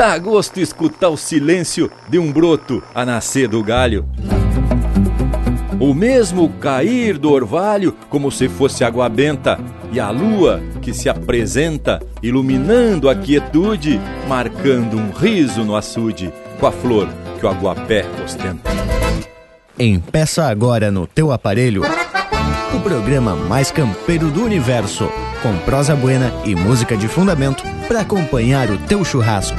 Dá gosto escutar o silêncio de um broto a nascer do galho. O mesmo cair do orvalho como se fosse água benta e a lua que se apresenta iluminando a quietude, marcando um riso no açude com a flor que o aguapé ostenta. Empeça agora no teu aparelho o programa mais campeiro do universo, com prosa buena e música de fundamento para acompanhar o teu churrasco.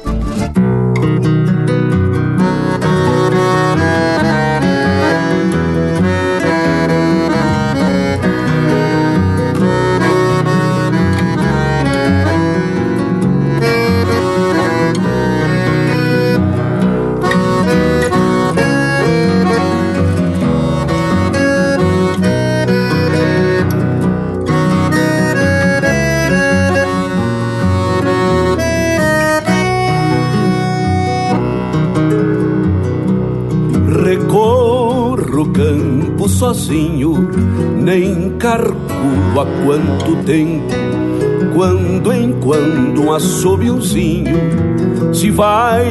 Sozinho, nem carculo há quanto tempo. Quando em quando um assobiozinho se vai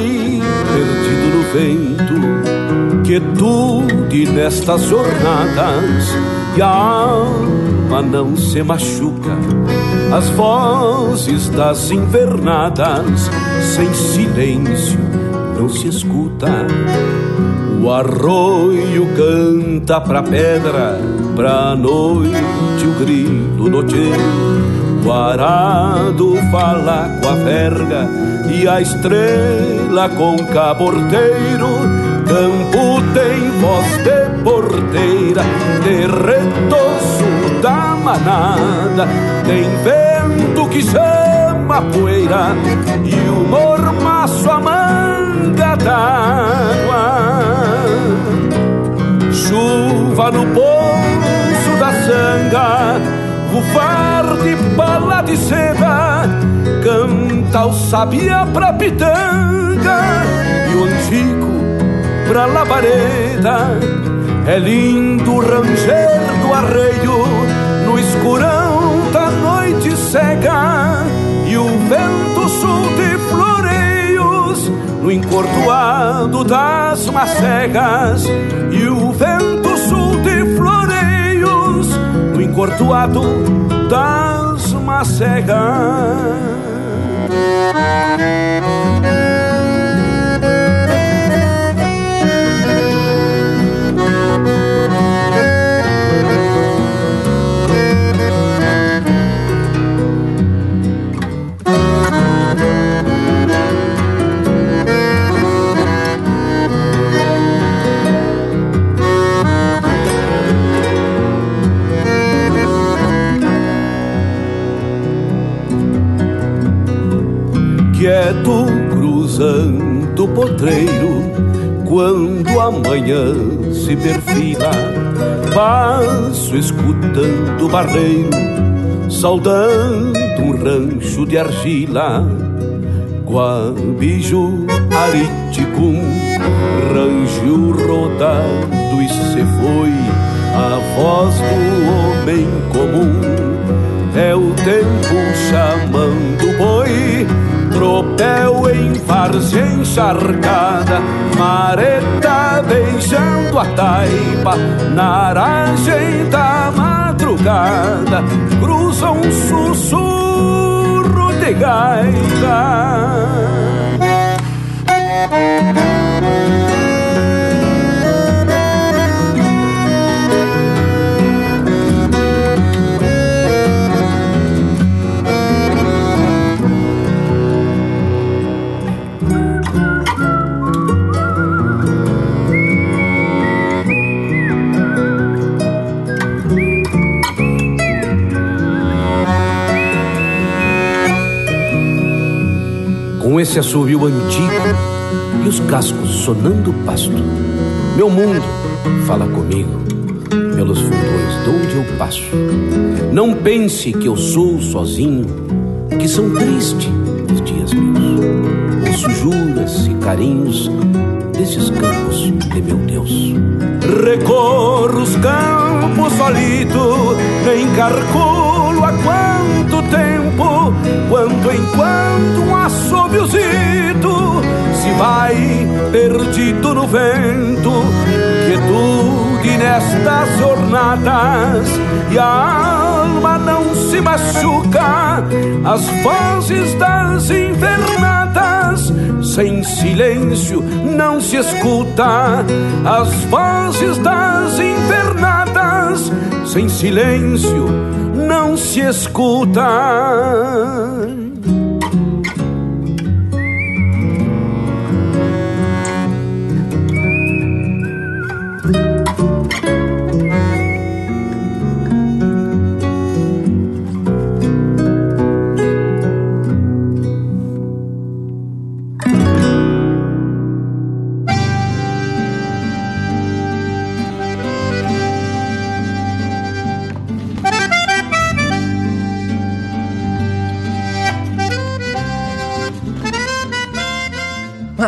perdido no vento. Quietude nestas jornadas e a alma não se machuca. As vozes das invernadas sem silêncio não se escuta o arroio canta pra pedra, pra noite o grilo noteiro. O arado fala com a verga e a estrela com caborteiro. Campo tem voz de porteira, de retoço da manada. Tem vento que chama poeira e o mormaço a manga d'água chuva no poço da sanga, rufar de bala de seda, canta o sabia pra pitanga e o antigo pra labareda. É lindo o ranger do arreio no escurão da noite cega e o vento sul de floreios no encordoado das macegas e o vento encordoado das macegas. Potreiro quando amanhã se perfila. Passo escutando o barreiro, saudando um rancho de argila. Guabiju, Ariticum, rancho rodado e se foi a voz do homem comum. É o tempo chamando boi tropel em várzea encharcada, mareta beijando a taipa, na aragem da madrugada, cruza um sussurro de gaita. Esse assovio antigo e os cascos sonando pasto. Meu mundo fala comigo pelos fundões de onde eu passo. Não pense que eu sou sozinho, que são tristes os dias meus. Ouço juras carinhos desses campos de meu Deus. Recorro os campos solito, nem carculo há quanto tempo, quanto enquanto um assobiozito se vai perdido no vento, quietude nestas jornadas e a alma não se machuca, as vozes das invernadas sem silêncio não se escuta. As vozes das invernadas, sem silêncio não se escuta.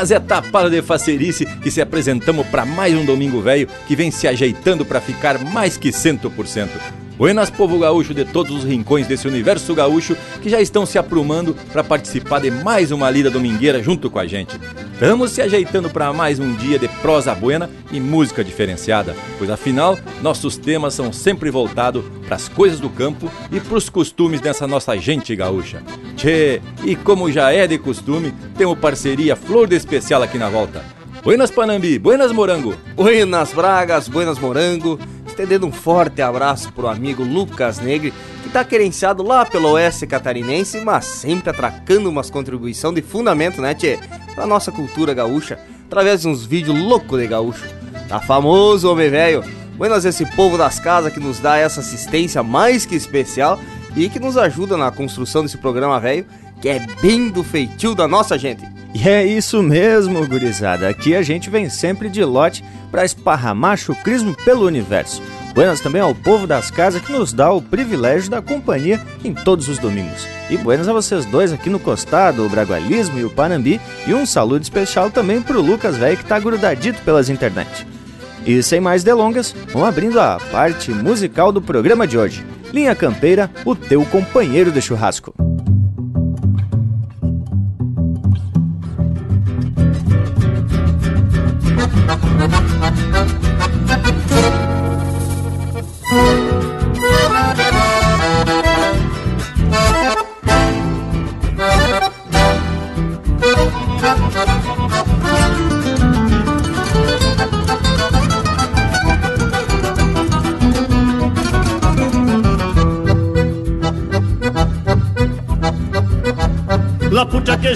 Mas é tapada de facerice que se apresentamos para mais um Domingo Velho que vem se ajeitando para ficar mais que 100%. Buenas, povo gaúcho de todos os rincões desse universo gaúcho que já estão se aprumando para participar de mais uma lida domingueira junto com a gente. Estamos se ajeitando para mais um dia de prosa buena e música diferenciada, pois afinal nossos temas são sempre voltados para as coisas do campo e para os costumes dessa nossa gente gaúcha. Tchê, e como já é de costume, temos parceria flor de especial aqui na volta. Buenas Panambi, buenas Morango. Buenas Bragas, buenas Morango estendendo um forte abraço pro amigo Lucas Negre, que tá querenciado lá pelo oeste catarinense, mas sempre atracando umas contribuição de fundamento, né, tchê? Pra nossa cultura gaúcha, através de uns vídeos loucos de gaúcho. Tá famoso, homem velho. Buenas esse povo das casas que nos dá essa assistência mais que especial e que nos ajuda na construção desse programa velho, que é bem do feitio da nossa gente. E é isso mesmo, gurizada. Aqui a gente vem sempre de lote para esparramar chucrismo pelo universo. Buenas também ao povo das casas que nos dá o privilégio da companhia em todos os domingos. E buenas a vocês dois aqui no Costado, o Bragualismo e o Panambi. E um saludo especial também pro Lucas velho que tá grudadito pelas internet. E sem mais delongas, vamos abrindo a parte musical do programa de hoje. Linha Campeira, o teu companheiro de churrasco.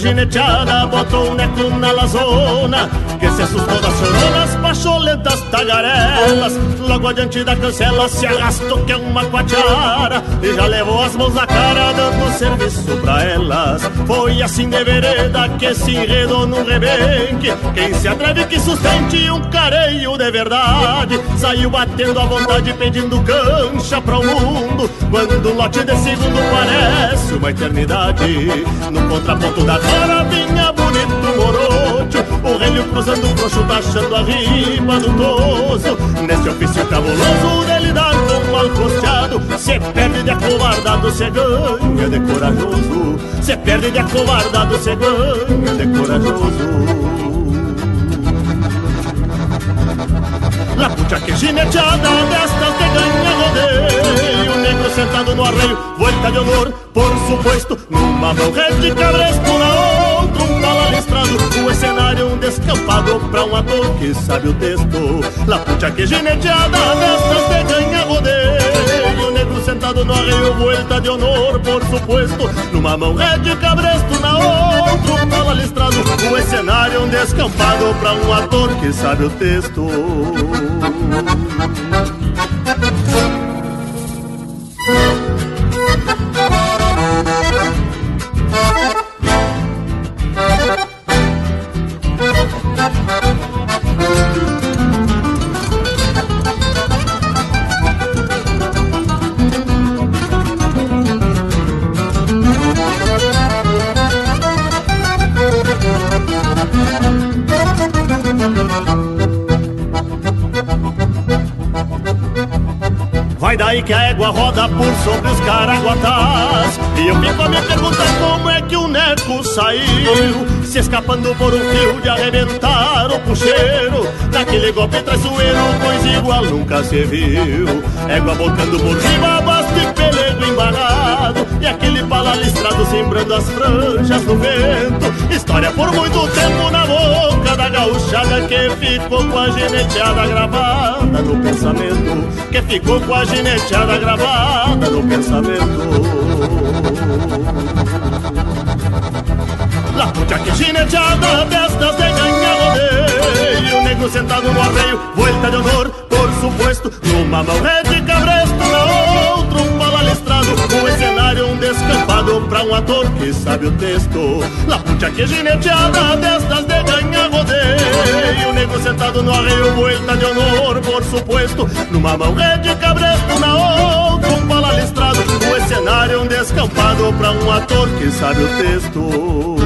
Gineteada botou um neco na lazona Que se assustou das choronas, pacholentas tagarelas. Logo adiante da cancela se arrastou que é uma quatiara E já levou as mãos na cara dando serviço pra elas. Foi assim de vereda que se enredou num rebenque. Quem se atreve que sustente um careio de verdade Saiu batendo à vontade pedindo cancha para o mundo. Quando o lote de segundo parece uma eternidade No contraponto da carabinha bonito morocho O relho cruzando o frouxo baixando a riba do toso Nesse ofício cabuloso dele dar com mal costeado Se perde de acovardado, se ganha de corajoso. Se perde de acovardado, se ganha de corajoso. La pucha que gineteada destas de ganha rodeio Negro sentado no arreio, volta de honor por suposto, numa mão rede cabresto, na outra um bala listrado. O cenário um descampado pra um ator que sabe o texto. Lapucha que gineteada, destas de ganha rodeio. Negro sentado no arreio, vuelta de honor, por suposto. Numa mão rede cabresto, na outra um bala listrado. O cenário um descampado pra um ator que sabe o texto. Vai daí que a égua roda por sobre os caraguatas e eu fico a me perguntar como é que o Neco saiu. Se escapando por um fio de arrebentar o puxeiro. Daquele golpe traiçoeiro, pois igual nunca se viu. Égua botando por cima, basta e pelego embarrado E aquele pala listrado sembrando as franjas no vento. História por muito tempo na boca da gauchada Que ficou com a geneteada gravada no pensamento. Que ficou com a gineteada gravada no pensamento. La puta que gineteada destas de ganhar rodeio. Negro sentado no arreio, volta de honor, por supuesto Numa mão de cabresto, Um cenário, um descampado pra um ator que sabe o texto. La puta que gineteada destas de ganhar rodeio. Negro sentado no arreio, volta de honor, por supuesto. Numa mão é de cabresto, na outra um palastrado Um cenário, um descampado pra um ator que sabe o texto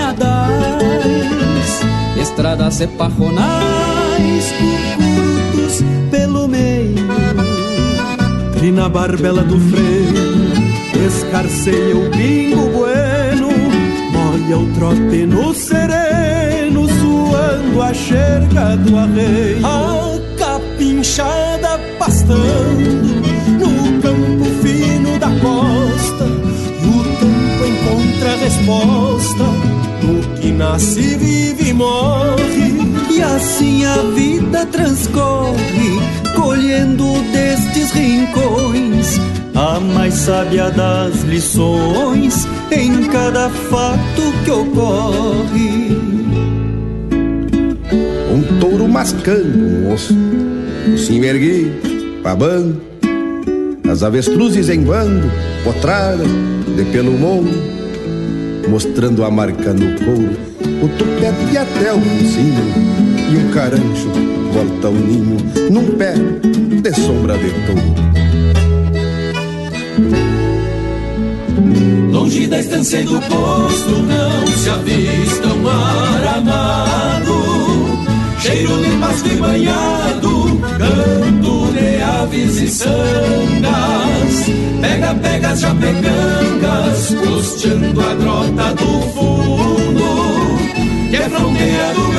estradas e parronais, cucurutos pelo meio. E na barbela do freio escarceia o pingo bueno, molha o trote no sereno, suando a xerga do arreio. A capinchada pastando no campo fino da costa, e o tempo encontra resposta no que nasce, vive e morre. E assim a vida transcorre, colhendo destes rincões a mais sábia das lições em cada fato que ocorre. Um touro mascando um osso, o sim babando, as avestruzes em bando, potrada, de pelo mundo, mostrando a marca no couro, o tupete até o focinho, e um carancho volta ao ninho, num pé de sombra de touro. Longe da estância e do posto não se avista um mar amado Cheiro de pasto e banhado, canto aves e sangas. Pega, pega, já pegangas, costeando a grota do fundo Que é fronteira do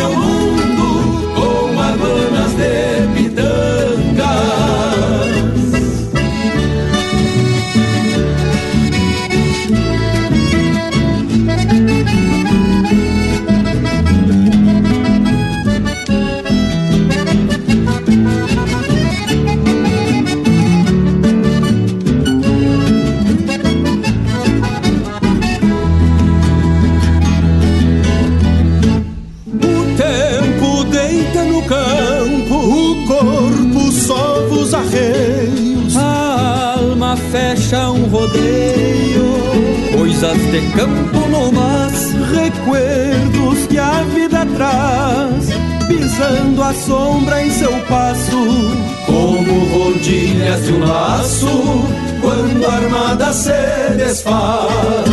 coisas de campo no mas, recuerdos que a vida traz, pisando a sombra em seu passo, como rodilhas de um laço, quando a armada se desfaz.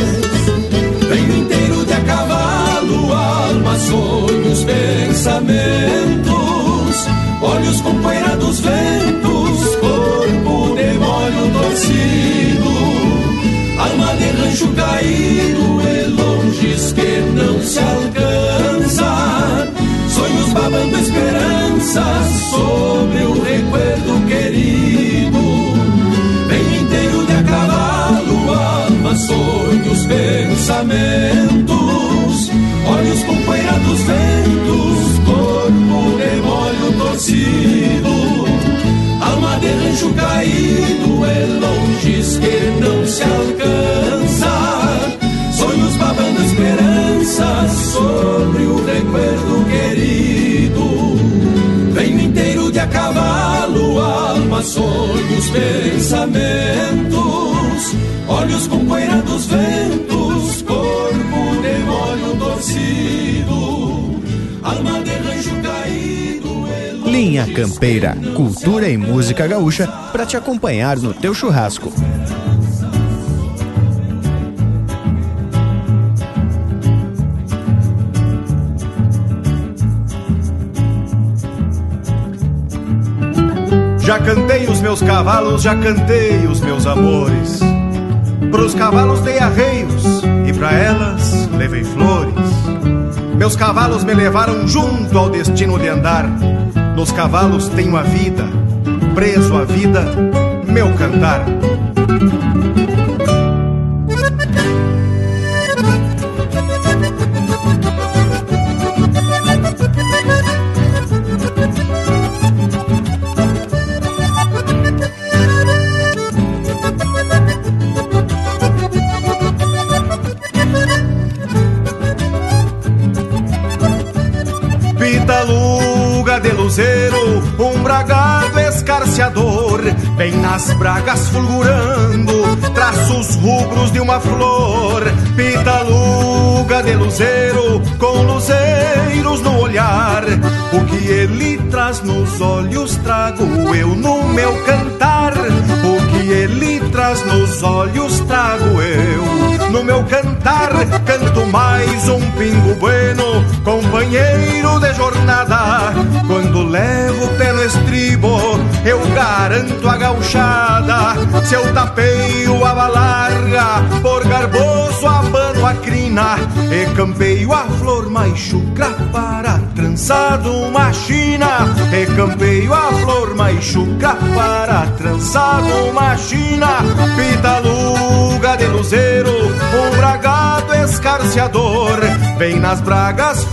Venho inteiro de a cavalo, alma, sonhos, pensamentos, olhos com poeira dos ventos, corpo de molho torcido, rancho caído e longes que não se alcança. Sonhos babando esperanças sobre o recuerdo querido. Bem inteiro de a cavalo, alma, sonhos, pensamentos. Olhos com poeira dos ventos, corpo de molho torcido. Alma de rancho caído, é longes que não se alcança. Alma, sonhos, pensamentos. Olhos com poeira dos ventos, corpo de molho torcido. Alma de rancho caído. Linha Campeira, cultura e música gaúcha para te acompanhar no teu churrasco. Cavalos, já cantei os meus amores. Pros cavalos dei arreios e pra elas levei flores. Meus cavalos me levaram junto ao destino de andar. Nos cavalos tenho a vida, preso à vida, meu cantar. Escarciador, bem nas bragas fulgurando, traços rubros de uma flor. Pitaluga de luzeiro, com luzeiros no olhar, o que ele traz nos olhos trago eu no meu cantar. O que ele traz nos olhos trago eu no meu cantar. Canto mais um pingo bueno, companheiro de jornada. Quando levo pelo estribo, eu garanto a gauchada. Se eu tapeio a balarga, por garboso abano a crina, e campeio a flor mais chucra para trançado uma china. E campeio a flor mais chucra para trançado uma china. Pitaluga de luzeiro, um bragado escarciador, vem nas bragas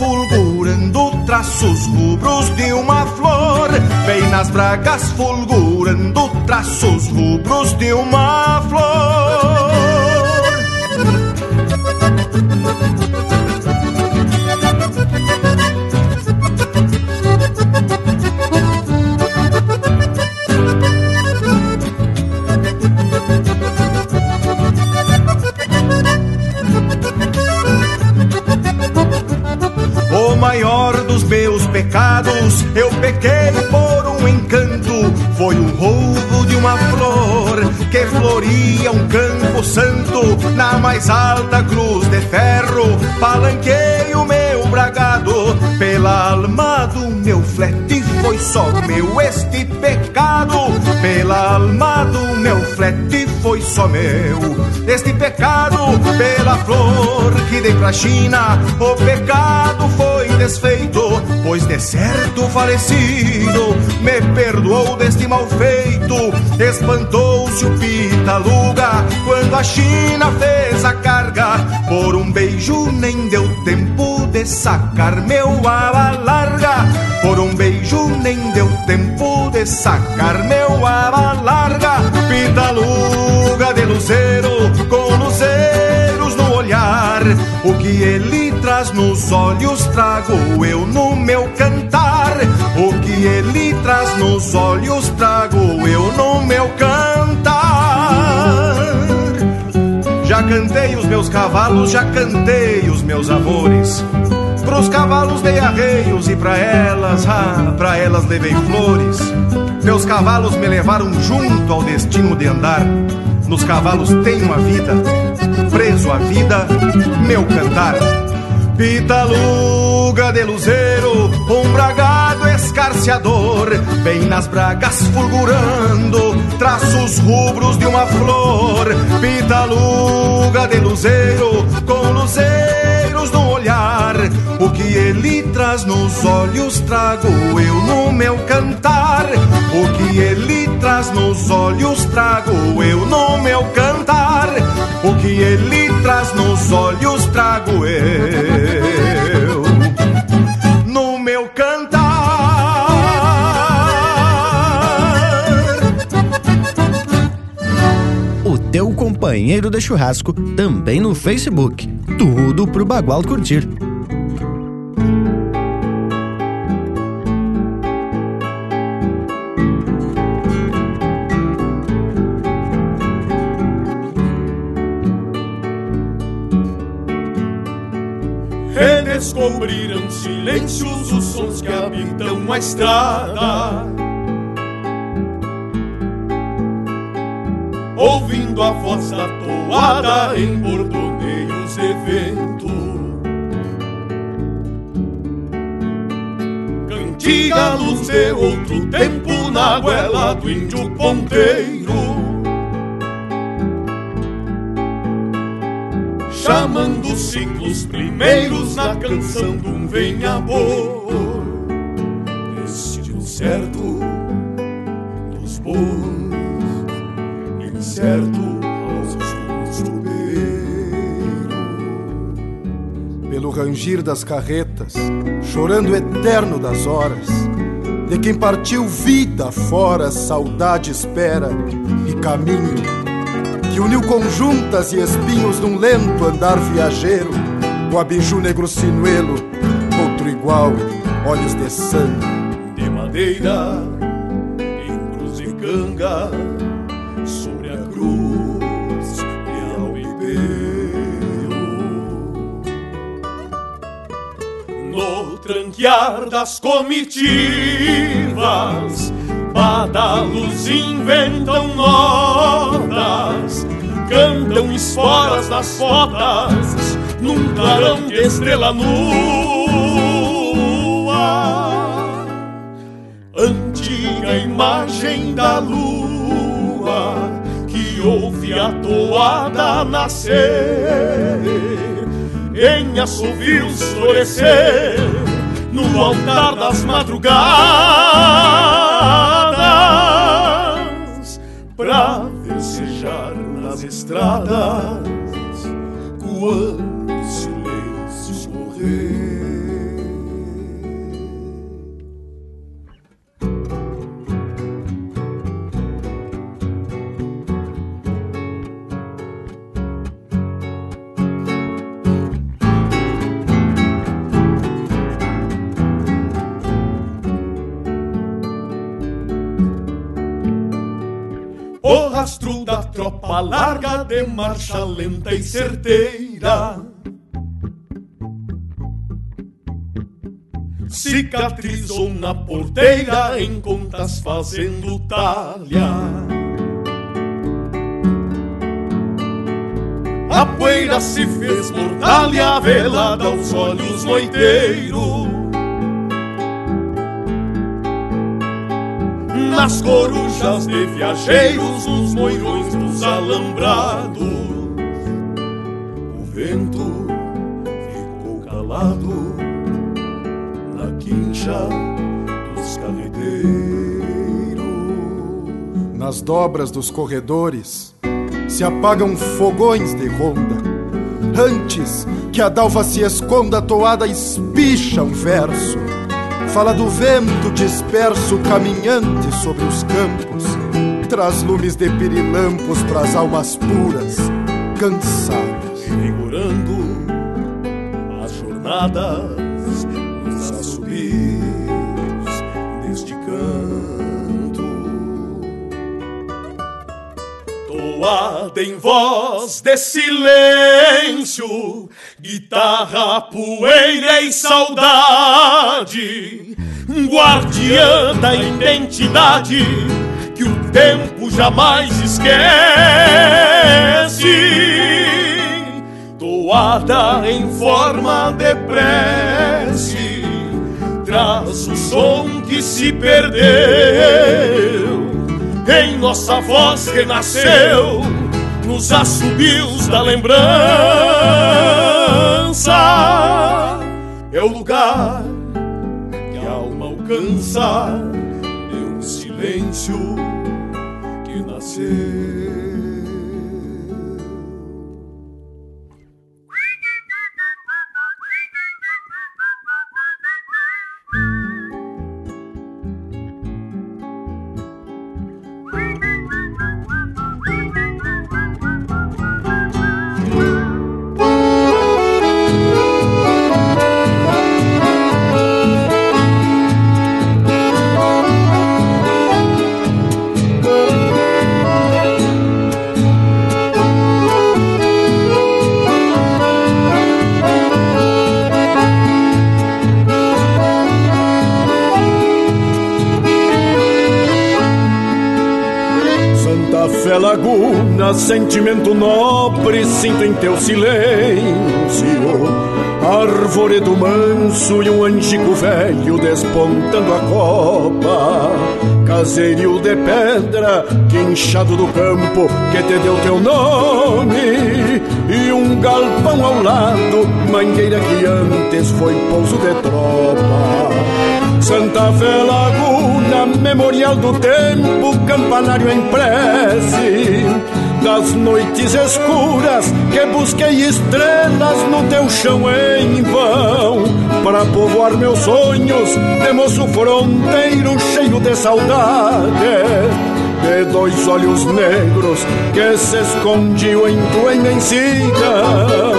fulgurando traços rubros de uma flor. Vem nas bragas fulgurando traços rubros de uma flor. Pecados, eu pequei por um encanto. Foi um roubo de uma flor que floria um campo santo na mais alta cruz de ferro. Palanquei o meu bragado pela alma do meu flete. Foi só meu este pecado pela alma do meu flete. Foi só meu este pecado pela flor que dei pra China. O pecado desfeito, pois de certo falecido me perdoou deste mal feito. Espantou-se o Pitaluga quando a China fez a carga. Por um beijo nem deu tempo de sacar meu aba larga. Por um beijo nem deu tempo de sacar meu aba larga. Pitaluga de luzeiro com olhar. O que ele traz nos olhos trago eu no meu cantar. O que ele traz nos olhos trago eu no meu cantar. Já cantei os meus cavalos, já cantei os meus amores. Pros cavalos dei arreios e pra elas, ah, pra elas levei flores. Meus cavalos me levaram junto ao destino de andar. Nos cavalos tenho a vida, preso à vida, meu cantar. Pitaluga de luzeiro, um bragado escarciador bem nas bragas fulgurando, traços rubros de uma flor, pitaluga de luzeiro, com luzeiros no olhar. O que ele traz nos olhos trago eu no meu cantar. O que ele traz nos olhos trago eu no meu cantar. O que ele traz nos olhos trago eu no meu cantar. O teu companheiro de churrasco também no Facebook. Tudo pro Bagual curtir. Redescobriram silêncios os sons que habitam a estrada. Ouvindo a voz da toada em bordoneios de vento. Cantiga luz de outro tempo na goela do índio ponteiro. chamando os ciclos primeiros na canção de um venha-bor. Destino certo dos bois, incerto aos rumos do. Pelo rangir das carretas, chorando eterno das horas, de quem partiu vida fora, saudade espera e caminho que uniu conjuntas e espinhos num lento andar viajeiro, o abiju negro sinuelo, outro igual, olhos de sangue. De madeira, em cruz de canga, sobre a cruz de alvibeiro. No tranquear das comitivas, badalos inventam notas, cantam esporas das fotas, num clarão de estrela nua. Antiga imagem da lua, que ouve a toada nascer, em assovios florescer, no altar das madrugadas, pra nas estradas, quando rastro da tropa larga de marcha lenta e certeira. Cicatrizou na porteira em contas fazendo talha. A poeira se fez mortalha, velada aos olhos noiteiros. Nas corujas de viajeiros, nos moirões dos alambrados. O vento ficou calado na quincha dos carreteiros. Nas dobras dos corredores se apagam fogões de ronda. Antes que a dalva se esconda, a toada espicha um verso fala do vento disperso caminhante sobre os campos, traz lumes de pirilampos pras almas puras, cansadas. Revigorando as jornadas, os assobios deste canto. Toada em voz de silêncio, guitarra, poeira e saudade, guardiã da identidade que o tempo jamais esquece. Toada em forma de prece, traz o som que se perdeu em nossa voz renasceu nos assobios da lembrança. É o lugar que a alma alcança de um silêncio que nasceu. Sentimento nobre sinto em teu silêncio. Arvoredo manso e um angico velho despontando a copa. Caserio de pedra, quinchado do campo que te deu teu nome. E um galpão ao lado, mangueira que antes foi pouso de tropa. Santa Fé Laguna, memorial do tempo, campanário em prece das noites escuras que busquei estrelas no teu chão em vão para povoar meus sonhos de moço fronteiro cheio de saudade de dois olhos negros que se escondiam em tua imensidão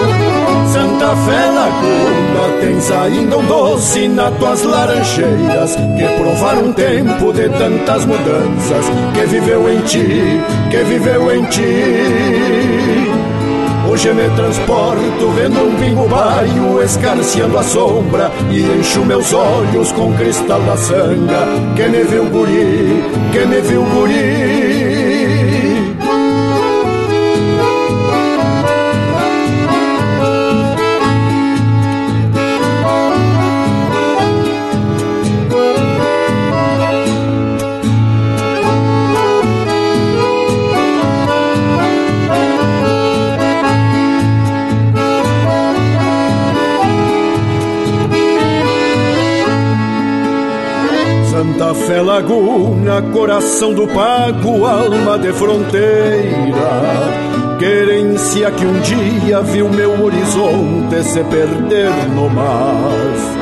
Santa Fé Laguna tens ainda um doce nas tuas laranjeiras que provaram um tempo de tantas mudanças que viveu em ti, que viveu em ti. Hoje me transporto vendo um pingo baio escarciando a sombra e encho meus olhos com cristal da sanga que me viu guri, que me viu guri. Laguna, coração do pago, alma de fronteira. Querência que um dia viu meu horizonte se perder no mar.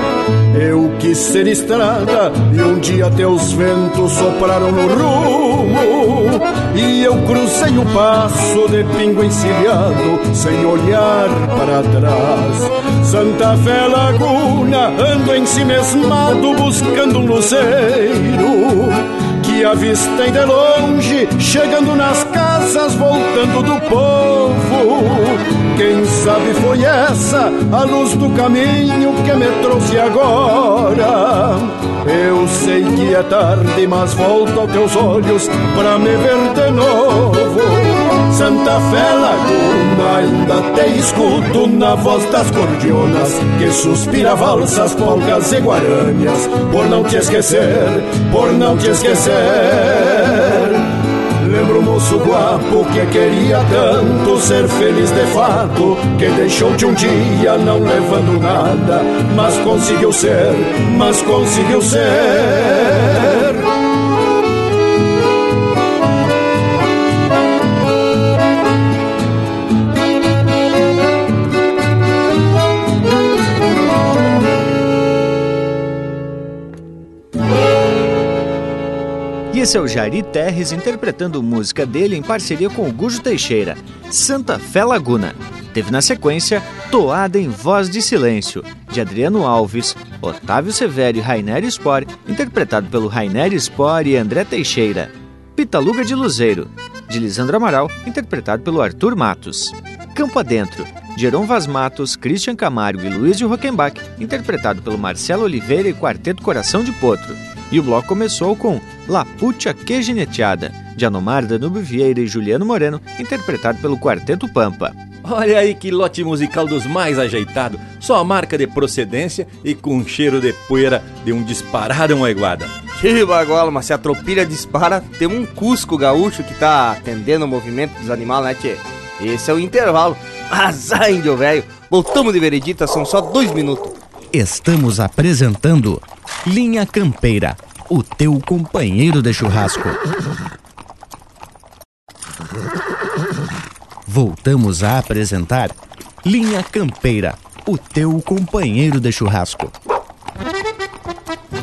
Eu quis ser estrada e um dia teus ventos sopraram no rumo E eu cruzei o passo de pingo encilhado sem olhar para trás Santa Fé Laguna, ando em si mesmado buscando um luzeiro Que avistei de longe, chegando nas casas, voltando do povo quem sabe foi essa a luz do caminho que me trouxe agora. Eu sei que é tarde, mas volto aos teus olhos pra me ver de novo. Santa Fé Laguna, ainda te escuto na voz das cordionas que suspira valsas, polcas e guaranias. Por não te esquecer, por não te esquecer. Lembro o moço guapo que queria tanto ser feliz de fato, que deixou de um dia não levando nada, mas conseguiu ser, mas conseguiu ser. Esse é o Jari Terres interpretando música dele em parceria com o Gujo Teixeira, Santa Fé Laguna. Teve na sequência Toada em Voz de Silêncio, de Adriano Alves, Otávio Severo e Rainer Spor, interpretado pelo Rainer Spor e André Teixeira. Pitaluga de Luzeiro, de Lisandro Amaral, interpretado pelo Arthur Matos. Campo Adentro, de Heron Vaz Matos, Christian Camargo e Luiz de Rockenbach, interpretado pelo Marcelo Oliveira e Quarteto Coração de Potro. E o bloco começou com La Pucha Quejineteada, de Anomar Danube Vieira e Juliano Moreno, interpretado pelo Quarteto Pampa. Olha aí que lote musical dos mais ajeitado, só marca de procedência e com cheiro de poeira de um disparado uma iguada. Que bagola, mas se a tropilha dispara, tem um Cusco gaúcho que tá atendendo o movimento dos animais, né, tchê? Esse é o intervalo. Azar, índio velho. Voltamos de veredita, são só dois minutos. Estamos apresentando Linha Campeira, o teu companheiro de churrasco. Voltamos a apresentar Linha Campeira, o teu companheiro de churrasco.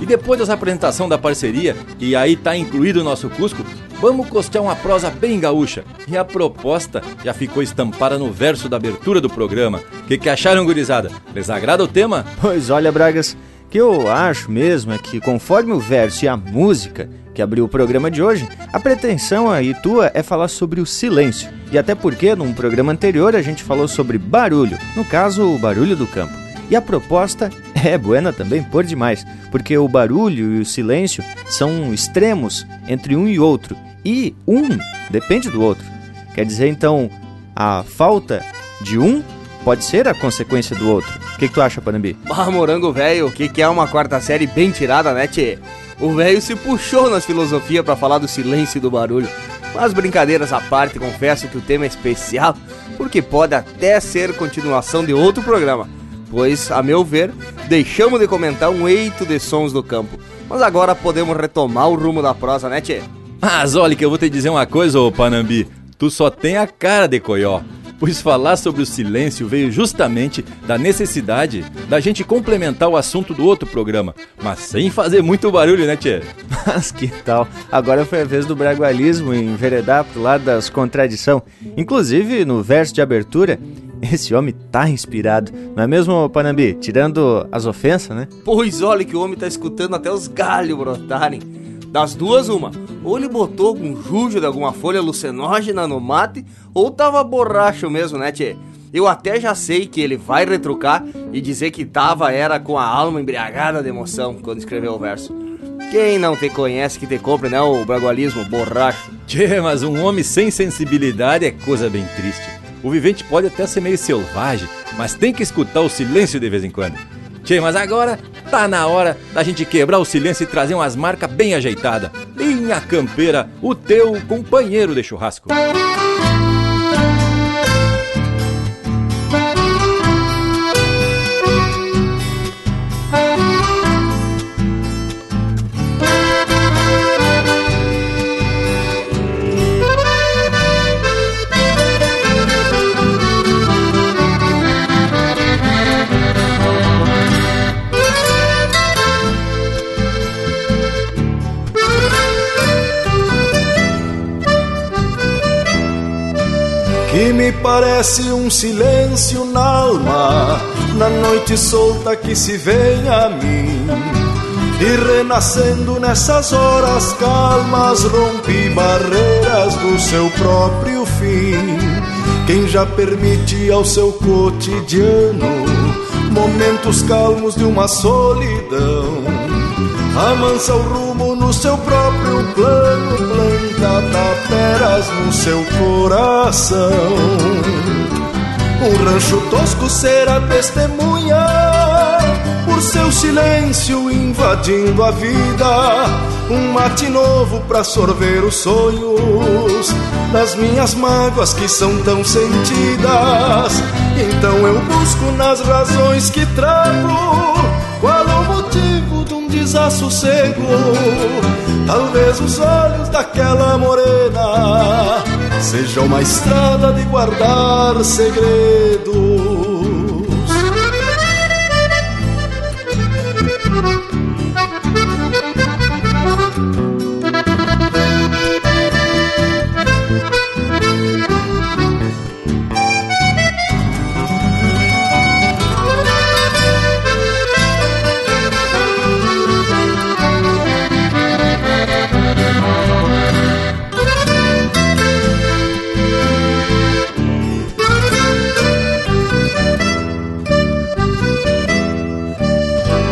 E depois dessa apresentação da parceria, e aí tá incluído o nosso Cusco, vamos costear uma prosa bem gaúcha. E a proposta já ficou estampada no verso da abertura do programa. O que, que acharam, gurizada? Les agrada o tema? Pois olha, Bragas, que eu acho mesmo é que conforme o verso e a música que abriu o programa de hoje, a pretensão aí tua é falar sobre o silêncio. E até porque num programa anterior a gente falou sobre barulho, no caso o barulho do campo. E a proposta é buena também por demais, porque o barulho e o silêncio são extremos entre um e outro, e um depende do outro. Quer dizer, então, a falta de um pode ser a consequência do outro. O que, que tu acha, Panambi? Ah, morango velho, o que, que é uma quarta série bem tirada, né, tchê? O velho se puxou nas filosofias para falar do silêncio e do barulho. Mas brincadeiras à parte, confesso que o tema é especial, porque pode até ser continuação de outro programa pois, a meu ver, deixamos de comentar um eito de sons do campo. Mas agora podemos retomar o rumo da prosa, né, Tchê? Mas olha que eu vou te dizer uma coisa, ô Panambi. Tu só tem a cara de coió. Pois falar sobre o silêncio veio justamente da necessidade da gente complementar o assunto do outro programa, mas sem fazer muito barulho, né, Tchê? Mas que tal? Agora foi a vez do bragualismo enveredar pro lado das contradição. Inclusive, no verso de abertura, esse homem tá inspirado, não é mesmo, Panambi? Tirando as ofensas, né? Pois olha que o homem tá escutando até os galhos brotarem. Das duas, uma. Ou ele botou algum jujo de alguma folha alucinógena no mate, ou tava borracho mesmo, né, tchê? Eu até já sei que ele vai retrucar e dizer que tava era com a alma embriagada de emoção quando escreveu o verso. Quem não te conhece que te compre, né, o bragualismo borracho? Tchê, mas um homem sem sensibilidade é coisa bem triste. O vivente pode até ser meio selvagem, mas tem que escutar o silêncio de vez em quando. Tchê, mas agora tá na hora da gente quebrar o silêncio e trazer umas marcas bem ajeitadas. Linha Campeira, o teu companheiro de churrasco. Me parece um silêncio na alma, na noite solta que se vem a mim. E renascendo nessas horas calmas, rompe barreiras do seu próprio fim. Quem já permite ao seu cotidiano momentos calmos de uma solidão, amansa o rumo seu próprio plano, planta taperas no seu coração. Um rancho tosco será testemunha por seu silêncio invadindo a vida. Um mate novo pra sorver os sonhos das minhas mágoas que são tão sentidas. Então eu busco nas razões que trago desassossego. Talvez os olhos daquela morena sejam uma estrada de guardar segredos.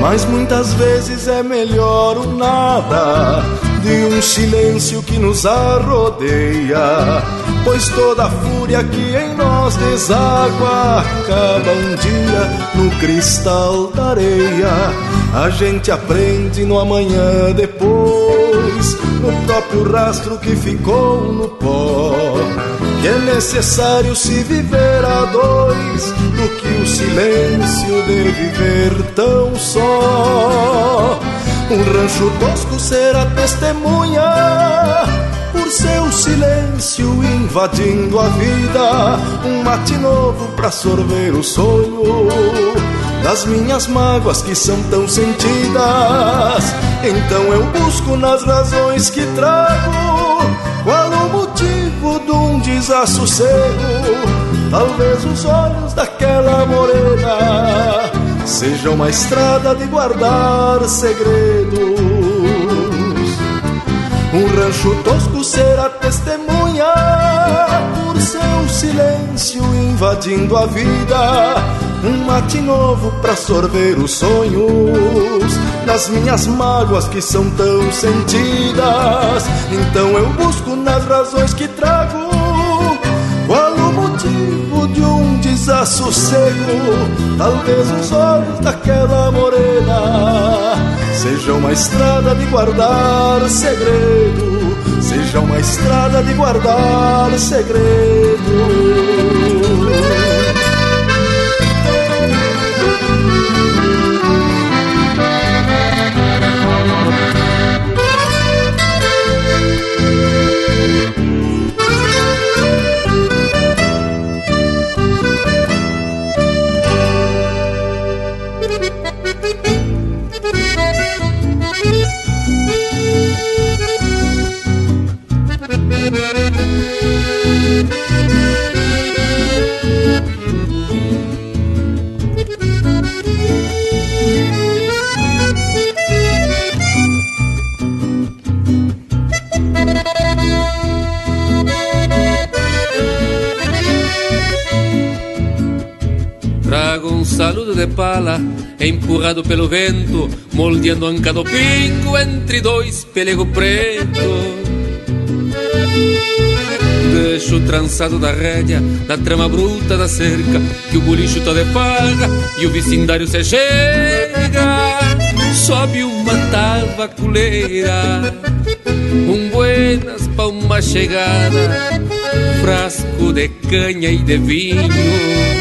Mas muitas vezes é melhor o nada de um silêncio que nos arrodeia. Pois toda a fúria que em nós deságua acaba um dia no cristal da areia. A gente aprende no amanhã depois, no próprio rastro que ficou no pó. Que é necessário se viver a dois, do que o silêncio de viver tão só. Um rancho tosco será testemunha por seu silêncio invadindo a vida. Um mate novo pra sorver o sonho das minhas mágoas que são tão sentidas. Então eu busco nas razões que trago de um desassossego. Talvez os olhos daquela morena seja uma estrada de guardar segredos. Um rancho tosco será testemunha por seu silêncio invadindo a vida. Um mate novo pra sorver os sonhos das minhas mágoas que são tão sentidas. Então eu busco nas razões que trago motivo de um desassossego? Talvez os olhos daquela morena sejam uma estrada de guardar segredo, seja uma estrada de guardar segredo. De pala, empurrado pelo vento, moldeando anca do pingo entre dois pelego preto. Deixo trançado da rédea, da trama bruta da cerca, que o bolicho tá de paga e o vicindário se chega. Sobe uma tabaculeira, um buenas pra uma chegada, frasco de canha e de vinho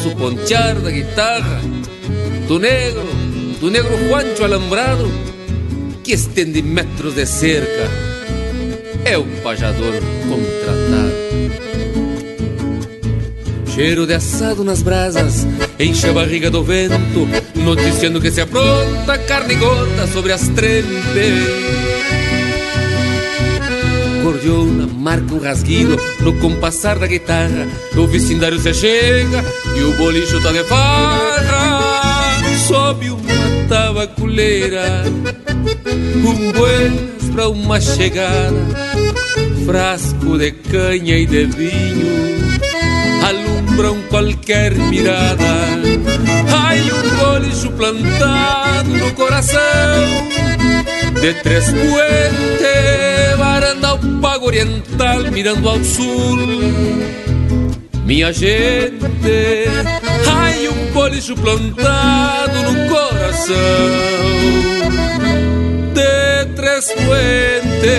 ouço pontear da guitarra do negro, do negro Juancho alambrado que estende metros de cerca. É o pajador contratado. Cheiro de assado nas brasas, enche a barriga do vento, noticiando que se apronta carne gorda sobre as trempes cordiona marca um rasguido no compassar da guitarra. O vecindário se chega e o bolicho tá de farra. Sobe uma tabaculeira, um buenas pra uma chegada. Frasco de canha e de vinho alumbram qualquer mirada. Ai, um bolicho plantado no coração de Três Puentes, varanda ao pago oriental, mirando ao sul. Minha gente, ai um bolicho plantado no coração de Três Puentes.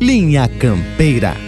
Linha Campeira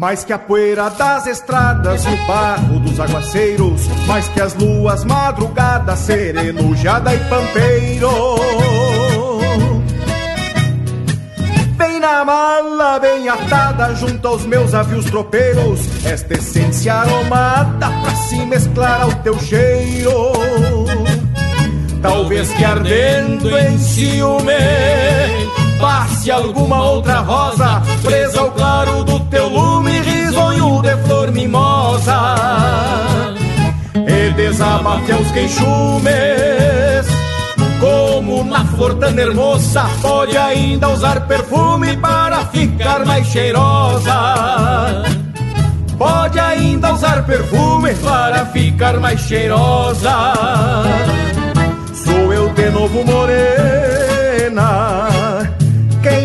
Mais que a poeira das estradas, o barro dos aguaceiros, mais que as luas madrugadas, sereno, jada e pampeiro. Bem na mala, bem atada, junto aos meus avios tropeiros, esta essência aromada pra se mesclar ao teu cheiro. Talvez que ardendo em ciúme passe alguma outra rosa presa ao claro do teu lume, risonho de flor mimosa. E desabafe aos queixumes, como na flor tão hermosa, pode ainda usar perfume para ficar mais cheirosa. Pode ainda usar perfume para ficar mais cheirosa. Sou eu de novo morena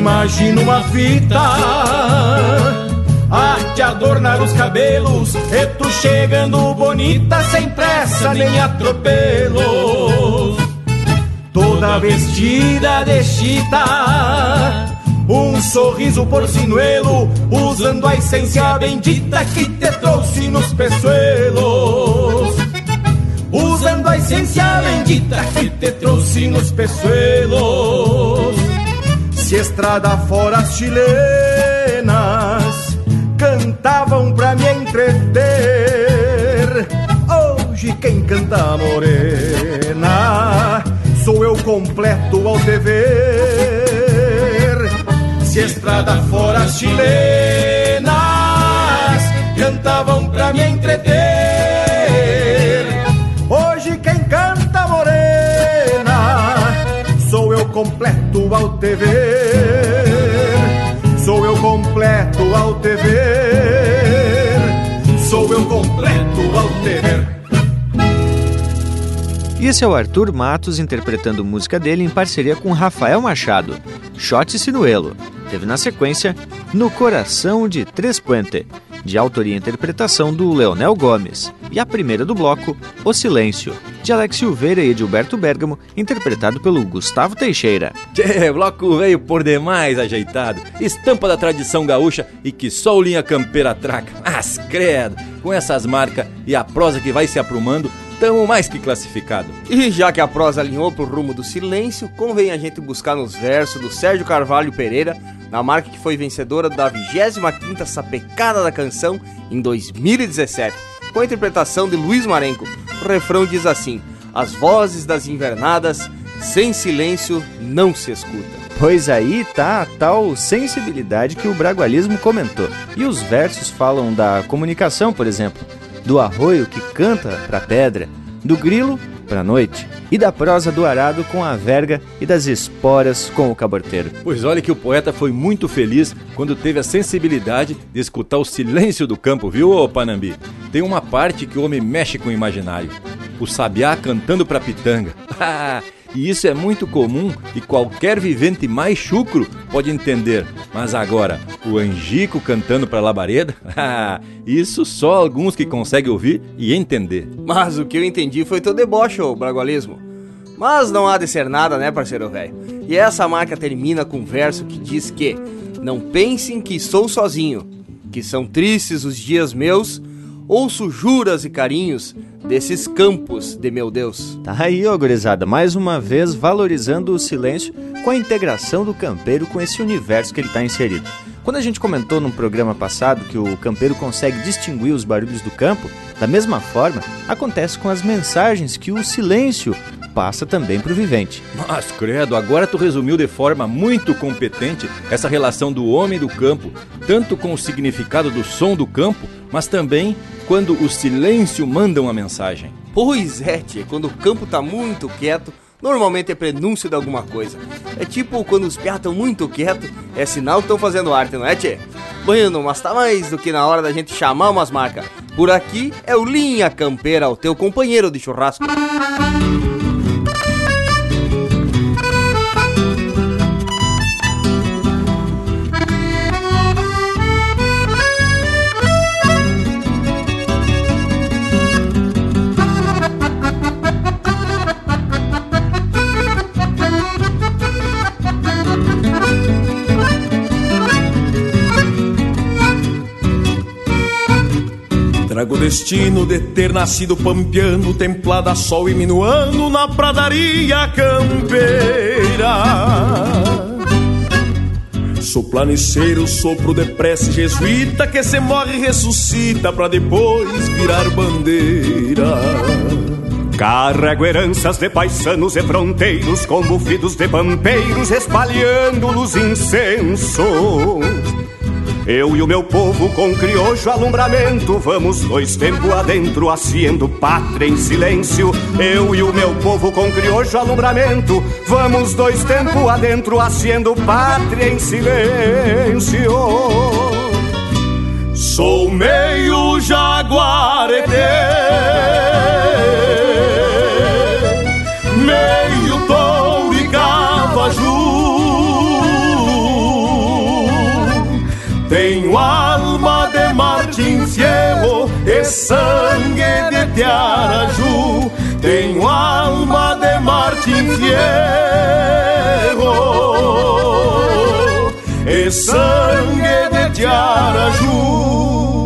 imagino uma fita. A te adornar os cabelos E tu chegando bonita sem pressa nem atropelo. Toda vestida de chita um sorriso porcinuelo, usando a essência bendita que te trouxe nos peçoelos. Usando a essência bendita que te trouxe nos peçoelos se estrada fora as chilenas cantavam pra me entreter. Hoje quem canta morena sou eu completo ao dever. Se estrada fora as chilenas cantavam pra me entreter. Completo ao te ver. Sou eu completo ao te ver. Sou eu completo ao te ver. E esse é o Arthur Matos interpretando música dele em parceria com Rafael Machado, Shot Sinuelo. Teve na sequência No Coração de Três Puente, de autoria e interpretação do Leonel Gomes. E a primeira do bloco, O Silêncio, de Alex Silveira e Edilberto Bergamo, interpretado pelo Gustavo Teixeira. Tchê, bloco veio por demais ajeitado, estampa da tradição gaúcha e que só o Linha Campeira traca. Mas credo, com essas marcas e a prosa que vai se aprumando, tamo mais que classificado. E já que a prosa alinhou pro rumo do silêncio, convém a gente buscar nos versos do Sérgio Carvalho Pereira, na marca que foi vencedora da 25ª Sapecada da Canção em 2017, com a interpretação de Luiz Marenco. O refrão diz assim: As vozes das invernadas, sem silêncio não se escuta. Pois aí tá a tal sensibilidade que o bragualismo comentou. E os versos falam da comunicação, por exemplo, do arroio que canta pra pedra, do grilo pra noite, e da prosa do arado com a verga e das esporas com o caborteiro. Pois olha que o poeta foi muito feliz quando teve a sensibilidade de escutar o silêncio do campo, viu, ô Panambi? Tem uma parte que o homem mexe com o imaginário. O sabiá cantando pra pitanga. e isso é muito comum e qualquer vivente mais chucro pode entender. Mas agora, o angico cantando pra labareda? isso só alguns que conseguem ouvir e entender. Mas o que eu entendi foi teu deboche, ô bragualismo. Mas não há de ser nada, né, parceiro velho? E essa marca termina com um verso que diz que Não pensem que sou sozinho, que são tristes os dias meus, ouço juras e carinhos desses campos de meu Deus. Tá aí, ó, gurizada, mais uma vez valorizando o silêncio com a integração do campeiro com esse universo que ele está inserido. Quando a gente comentou num programa passado que o campeiro consegue distinguir os barulhos do campo, da mesma forma, acontece com as mensagens que o silêncio passa também para o vivente. Mas, credo, agora tu resumiu de forma muito competente essa relação do homem do campo, tanto com o significado do som do campo, mas também quando o silêncio manda uma mensagem. Pois é, tia, quando o campo tá muito quieto, normalmente é prenúncio de alguma coisa. É tipo quando os piá estão muito quietos, é sinal que estão fazendo arte, não é, tchê? Bueno, mas tá mais do que na hora da gente chamar umas marcas. Por aqui é o Linha Campeira, o teu companheiro de churrasco. Trago o destino de ter nascido pampeando, templada sol e minuano na pradaria campeira. Sou planiceiro, sopro de prece jesuíta que se morre e ressuscita pra depois virar bandeira. Carrego heranças de paisanos e fronteiros com bufidos de pampeiros espalhando-los incensos. Eu e o meu povo com criojo alumbramento Vamos dois tempo adentro haciendo pátria em silêncio. Eu e o meu povo com criojo alumbramento Vamos dois tempo adentro haciendo pátria em silêncio sangue de Tiaraju. Tenho alma de Martin Fierro e sangue de Tiaraju.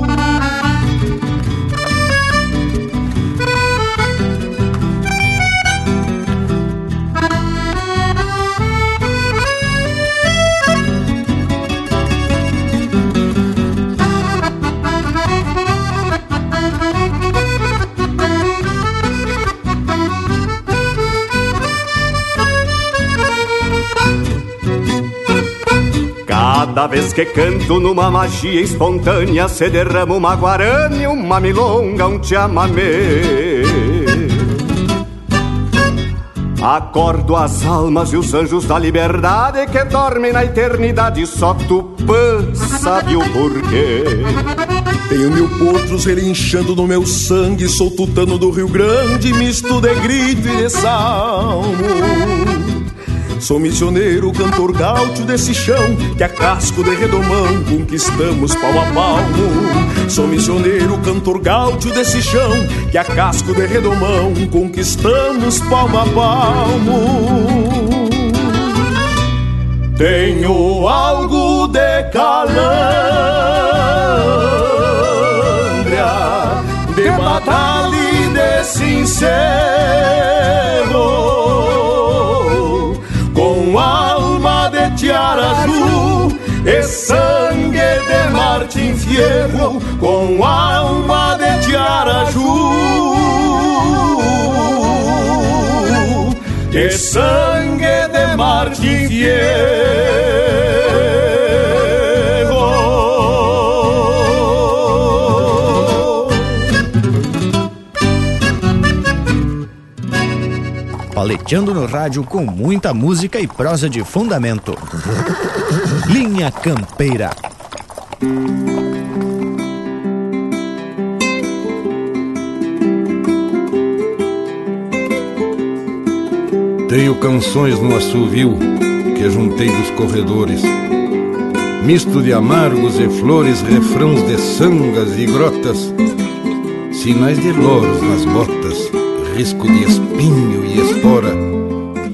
Cada vez que canto numa magia espontânea Se derrama uma guarani, uma milonga, um chamamé Acordo as almas e os anjos da liberdade Que dormem na eternidade Só Tupã sabe o porquê. Tenho mil potros relinchando no meu sangue Sou tutano do Rio Grande Misto de grito e de salmo Sou missioneiro, cantor gaúcho desse chão Que a casco de redomão conquistamos pau a palmo. Sou missioneiro, cantor gaúcho desse chão Que a casco de redomão conquistamos palmo a palmo. Tenho algo de calandria De batalha e de sincero com alma de Tiaraju e sangue de Martin Fierro, com alma de Tiaraju e sangue de Martin Fierro. Paleteando no rádio com muita música e prosa de fundamento. Linha Campeira. Tenho canções no assovio que juntei dos corredores. Misto de amargos e flores, refrãos de sangas e grotas, sinais de loros nas botas, risco de espinho e espora,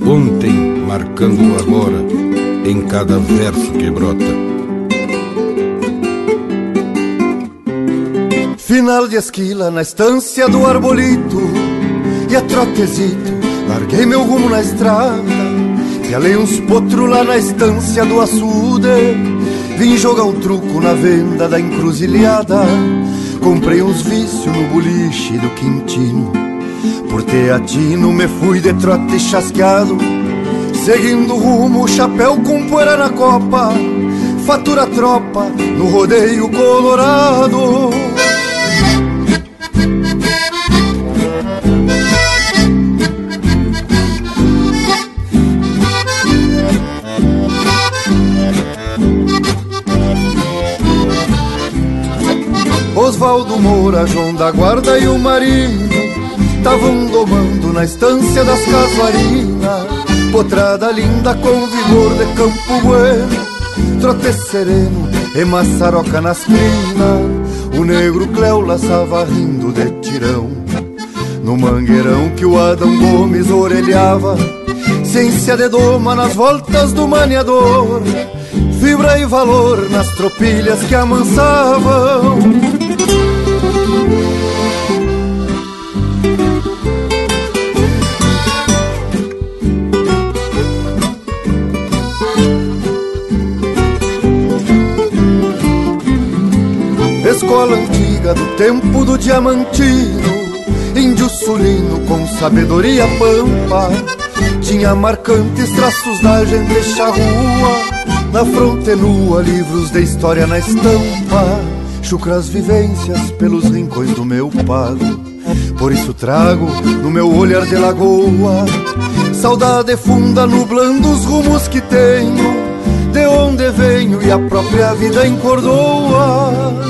ontem marcando agora em cada verso que brota. Final de esquila na estância do arbolito E a trotezito, larguei meu rumo na estrada Pialei uns potros lá na estância do açude Vim jogar um truco na venda da encruzilhada. Comprei uns vícios no boliche do Quintino. Por teatino me fui de trote chasqueado. Seguindo rumo, chapéu com poeira na copa. Fatura tropa no rodeio colorado. Osvaldo Moura, João da Guarda e o Marinho Tavam domando na estância das casuarinas Potrada linda com vigor de campo bueno Trote sereno e maçaroca nas crinas. O negro Cléo laçava rindo de tirão. No mangueirão que o Adão Gomes orelhava Ciência de doma nas voltas do maniador. Fibra e valor nas tropilhas que amansavam Escola antiga do tempo do diamantino Índio sulino com sabedoria pampa. Tinha marcantes traços da gente charrua Na fronte nua, livros de história na estampa. Chucras vivências pelos rincões do meu pago Por isso trago no meu olhar de lagoa Saudade funda nublando os rumos que tenho De onde venho e a própria vida encordoa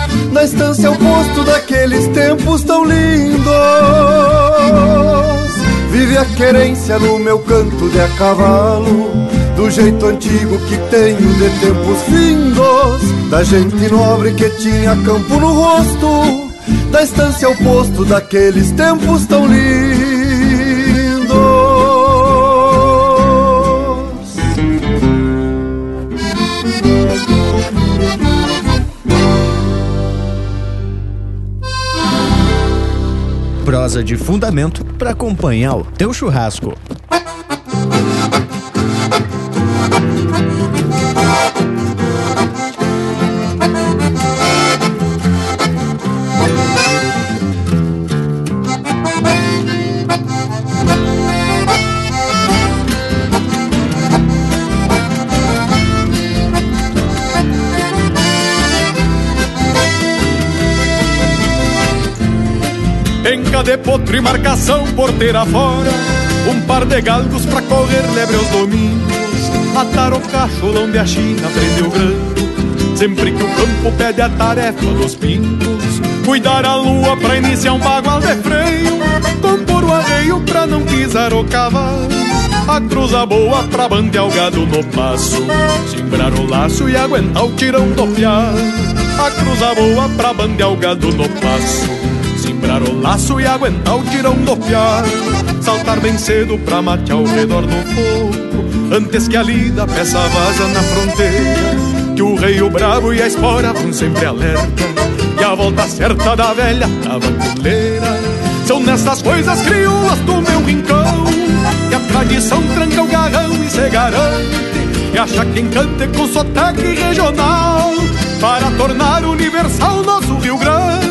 Na estância oposto daqueles tempos tão lindos Vive a querência no meu canto de a cavalo Do jeito antigo que tenho de tempos findos Da gente nobre que tinha campo no rosto da estância ao posto daqueles tempos tão lindos. De fundamento para acompanhar o teu churrasco. De potro e marcação porteira fora Um par de galgos pra correr lebre aos domingos. Atar o cacholão de a China prendeu grando. Sempre que o campo pede a tarefa dos pingos Cuidar a lua pra iniciar um bagual de freio. Compor o arreio pra não pisar o cavalo. A cruza boa pra bandear o gado no passo. Simbrar o laço e aguentar o tirão do piar A cruza boa pra bandear o gado no passo Simbrar o laço e aguentar o tirão do piar Saltar bem cedo pra matear ao redor do fogo. Antes que a lida peça vaza na fronteira. Que o rei, o bravo e a espora vão sempre alerta. E a volta certa da velha tabanculeira São nessas coisas crioulas do meu rincão. Que a tradição tranca o garrão e se garante. E acha quem cante com sotaque regional. Para tornar universal nosso Rio Grande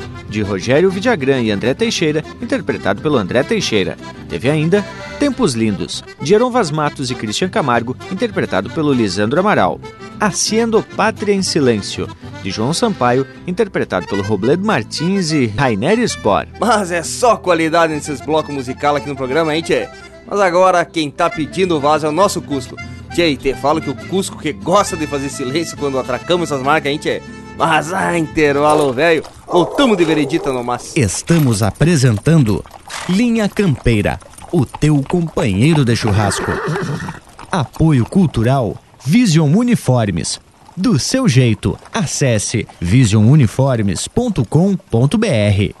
de Rogério Vidagrã e André Teixeira, interpretado pelo André Teixeira. Teve ainda Tempos Lindos, de Heron Vaz Matos e Christian Camargo, interpretado pelo Lisandro Amaral. Haciendo Pátria em Silêncio, de João Sampaio, interpretado pelo Robledo Martins e Rainer Spor. Mas é só qualidade nesses blocos musicais aqui no programa, hein, tchê? Mas agora quem tá pedindo o vaso é o nosso Cusco. Tchê, te falo que o Cusco que gosta de fazer silêncio quando atracamos essas marcas, hein, tchê? Mas, ah, intervalo, velho. Voltamos de veredita no mas. Estamos apresentando Linha Campeira, o teu companheiro de churrasco. Apoio Cultural Vision Uniformes. Do seu jeito, acesse visionuniformes.com.br.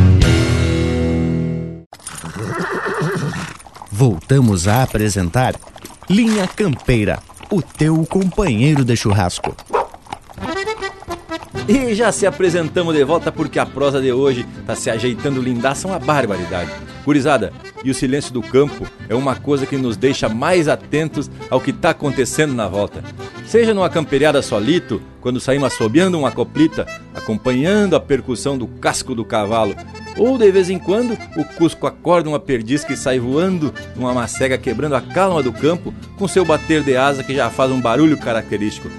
Voltamos a apresentar Linha Campeira, o teu companheiro de churrasco. E já se apresentamos de volta porque a prosa de hoje tá se ajeitando lindaça uma barbaridade. Curizada, e o silêncio do campo é uma coisa que nos deixa mais atentos ao que tá acontecendo na volta. Seja numa camperiada solito, quando saímos assobiando uma coplita, acompanhando a percussão do casco do cavalo, ou de vez em quando o Cusco acorda uma perdiz que sai voando numa macega quebrando a calma do campo com seu bater de asa que já faz um barulho característico.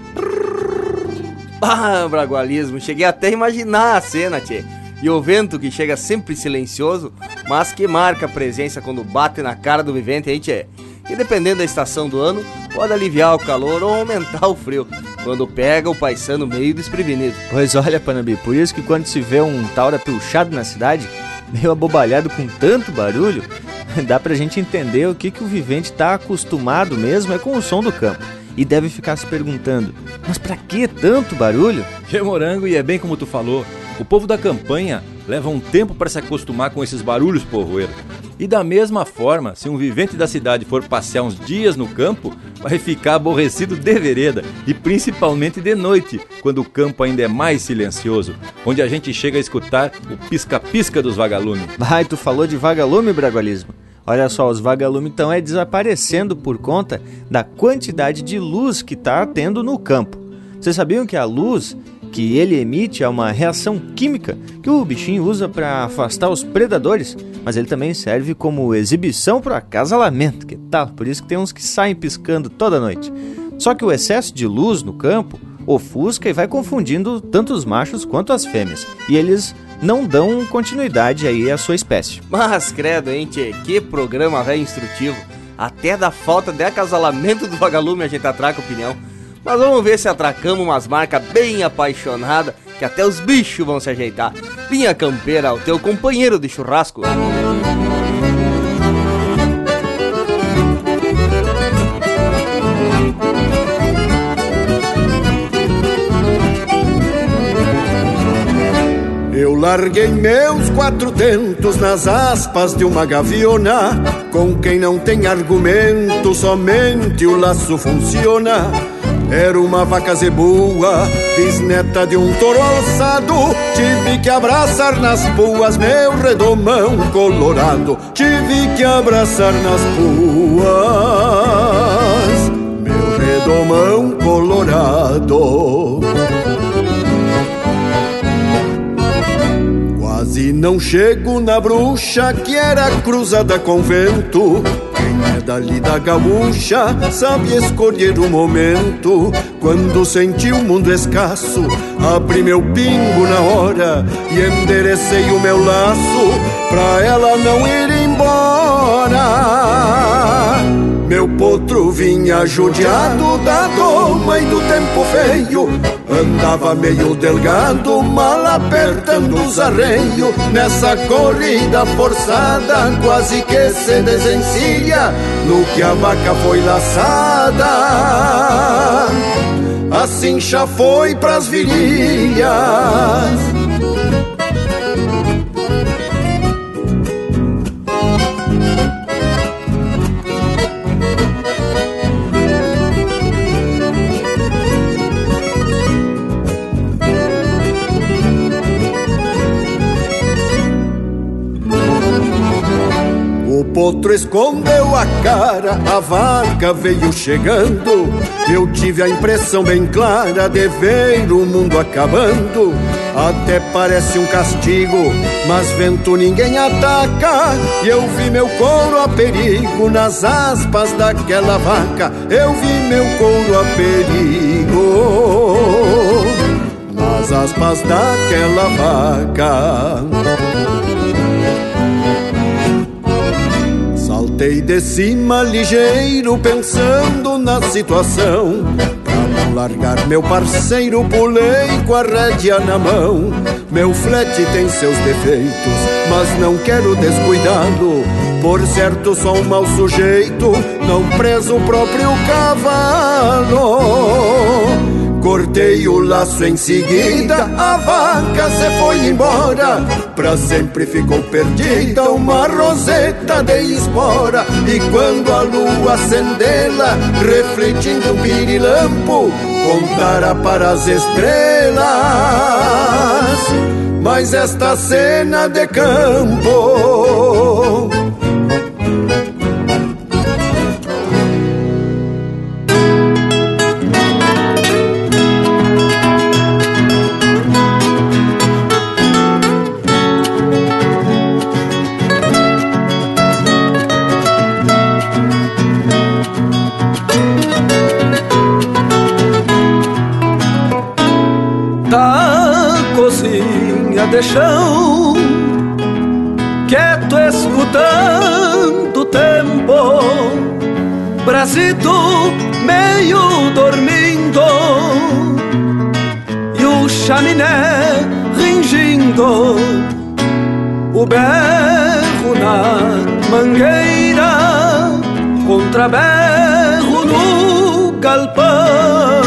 Ah, bragualismo, cheguei até a imaginar a cena, tchê. E o vento que chega sempre silencioso, mas que marca a presença quando bate na cara do vivente, hein, tchê? E dependendo da estação do ano, pode aliviar o calor ou aumentar o frio, quando pega o paisano meio desprevenido. Pois olha, Panambi, por isso que quando se vê um taura pilchado na cidade, meio abobalhado com tanto barulho, dá pra gente entender o que, que o vivente tá acostumado mesmo é com o som do campo. E deve ficar se perguntando, mas pra que tanto barulho? Remorango, e é bem como tu falou, o povo da campanha leva um tempo para se acostumar com esses barulhos porroeiros. E da mesma forma, se um vivente da cidade for passear uns dias no campo, vai ficar aborrecido de vereda e principalmente de noite, quando o campo ainda é mais silencioso, onde a gente chega a escutar o pisca-pisca dos vagalumes. Ai, tu falou de vagalume, Bragualismo? Olha só, os vagalumes estão é desaparecendo por conta da quantidade de luz que está tendo no campo. Vocês sabiam que a luz que ele emite é uma reação química que o bichinho usa para afastar os predadores, mas ele também serve como exibição para acasalamento, que tal? Por isso que tem uns que saem piscando toda noite. Só que o excesso de luz no campo ofusca e vai confundindo tanto os machos quanto as fêmeas, e eles não dão continuidade aí à sua espécie. Mas credo, hein, tchê, que programa velho instrutivo. Até da falta de acasalamento do vagalume a gente atraca opinião mas vamos ver se atracamos umas marcas bem apaixonadas que até os bichos vão se ajeitar. Linha Campeira, o teu companheiro de churrasco. Eu larguei meus quatro dentos nas aspas de uma gaviona. Com quem não tem argumento, somente o laço funciona. Era uma vaca zebua, bisneta de um touro alçado. Tive que abraçar nas puas meu redomão colorado. Tive que abraçar nas puas meu redomão colorado. Quase não chego na bruxa que era cruzada com vento é dali da gaúcha, sabe escolher o momento. Quando senti o mundo escasso, abri meu pingo na hora e enderecei o meu laço pra ela não ir embora. Meu potro vinha judiado da doma e do tempo feio Andava meio delgado, mal apertando os arreios Nessa corrida forçada, quase que se desencilha No que a vaca foi laçada. Assim já foi pras virilhas potro escondeu a cara, a vaca veio chegando. Eu tive a impressão bem clara de ver o mundo acabando. Até parece um castigo, mas vento ninguém ataca. E eu vi meu couro a perigo nas aspas daquela vaca. Eu vi meu couro a perigo nas aspas daquela vaca. Saltei de cima ligeiro pensando na situação. Pra não largar meu parceiro pulei com a rédea na mão. Meu flete tem seus defeitos, mas não quero descuidá-lo. Por certo sou um mau sujeito, não preso o próprio cavalo Cortei o laço em seguida, a vaca se foi embora. Pra sempre ficou perdida uma roseta de espora. E quando a lua acendê-la, refletindo um pirilampo, contara para as estrelas. Mas esta cena de campo chão, quieto escutando o tempo, brasito meio dormindo e o chaminé ringindo, o berro na mangueira, contra berro no galpão,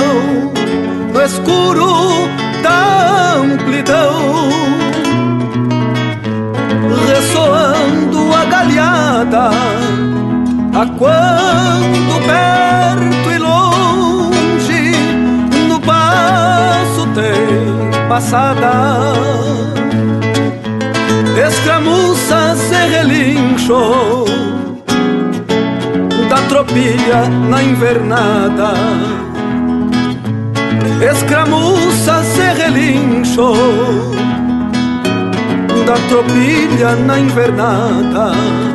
no escuro a quando perto e longe, no passo tem passada. Escramuças e relincho da tropilha na invernada. Escramuças e relincho da tropilha na invernada.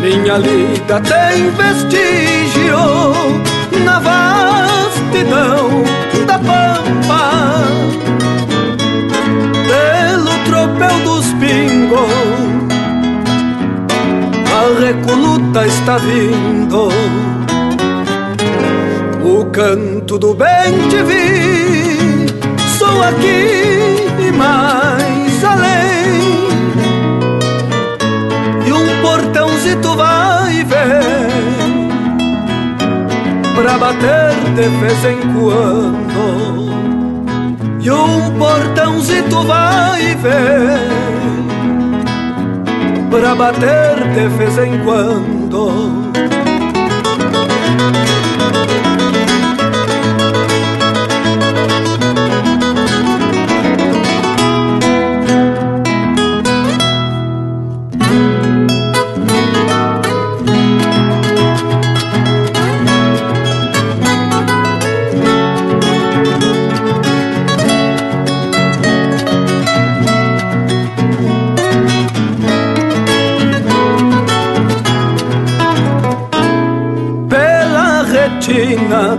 Minha lida tem vestígio na vastidão da pampa. Pelo tropel dos pingos, a recoluta está vindo. O canto do bem te vi, sou aqui e mais além. Vai e vem pra bater de vez em quando. e um portãozito vai e vem pra bater de vez em quando.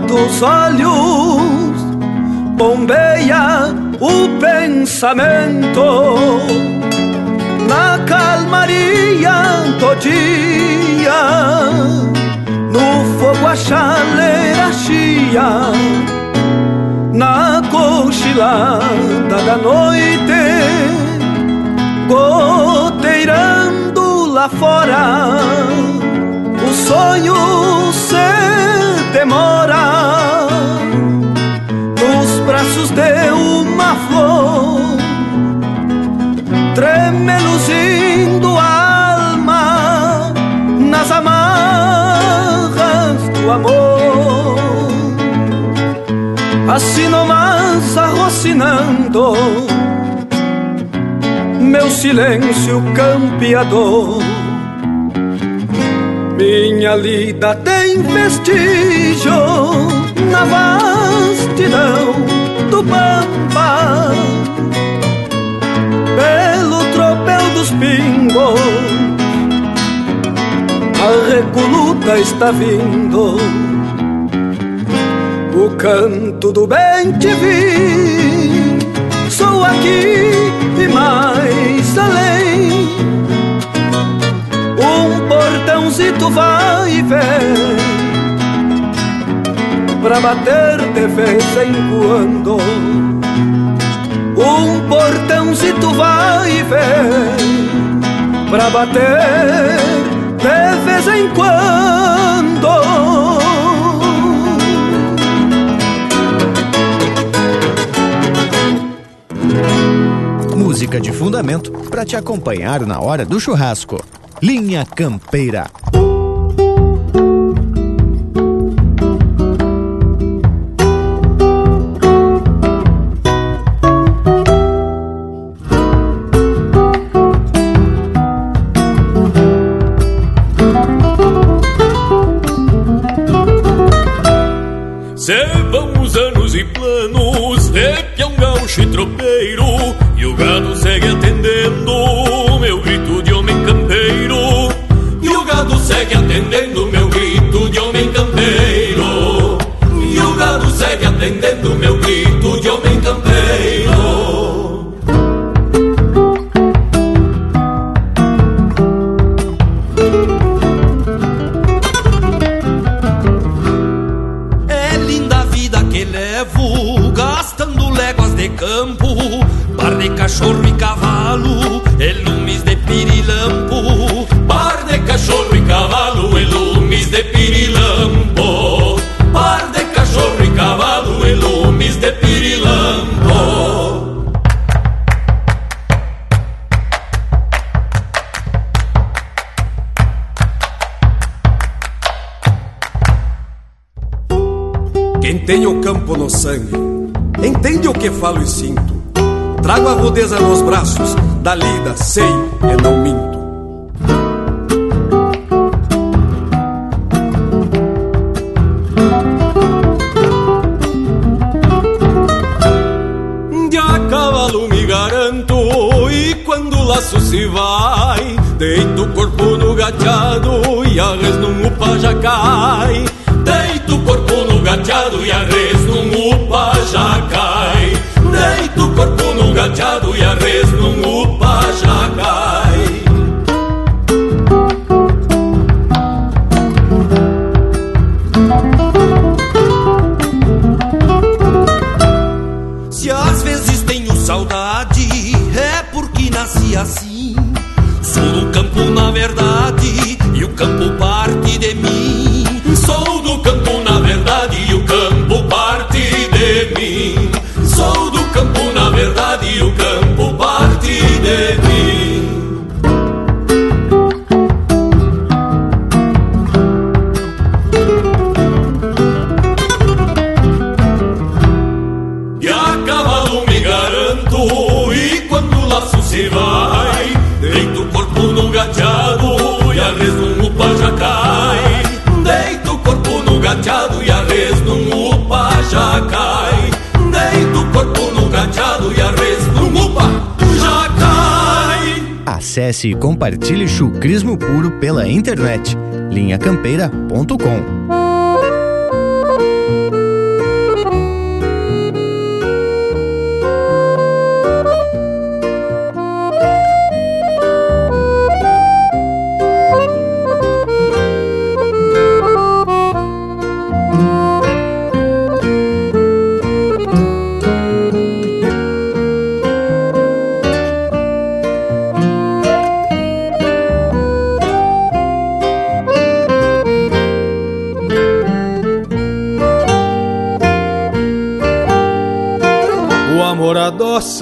Dos olhos bombeia o pensamento. Na calmaria do dia, no fogo a chaleira chia, na cochilada da noite, goteirando lá fora, o sonho se demora nos braços de uma flor, tremeluzindo a alma nas amarras do amor. Assim nomás arrocinando meu silêncio campeador. Minha lida tem vestígio na vastidão do Pampa, pelo tropel dos pingos, a recoluta está vindo. O canto do bem te vi, sou aqui e mais além portãozito vai e vem Pra bater de vez em quando Um portãozito vai e vem Pra bater de vez em quando Música de fundamento para te acompanhar na hora do churrasco. Linha Campeira. Da lida Acesse e compartilhe chucrismo puro pela internet. linhacampeira.com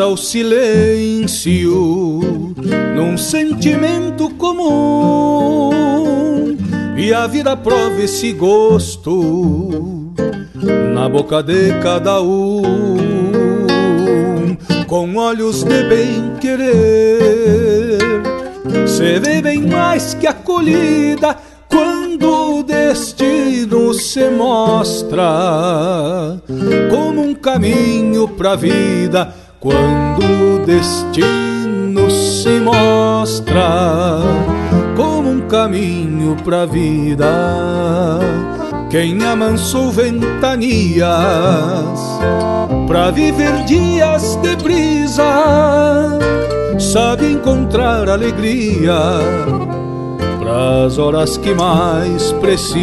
adoça o silêncio num sentimento comum. E a vida prova esse gosto na boca de cada um. Com olhos de bem querer se vê bem mais que acolhida quando o destino se mostra como um caminho pra vida quando o destino se mostra como um caminho pra vida. Quem amansou ventanias pra viver dias de brisa, sabe encontrar alegria pras horas que mais precisa,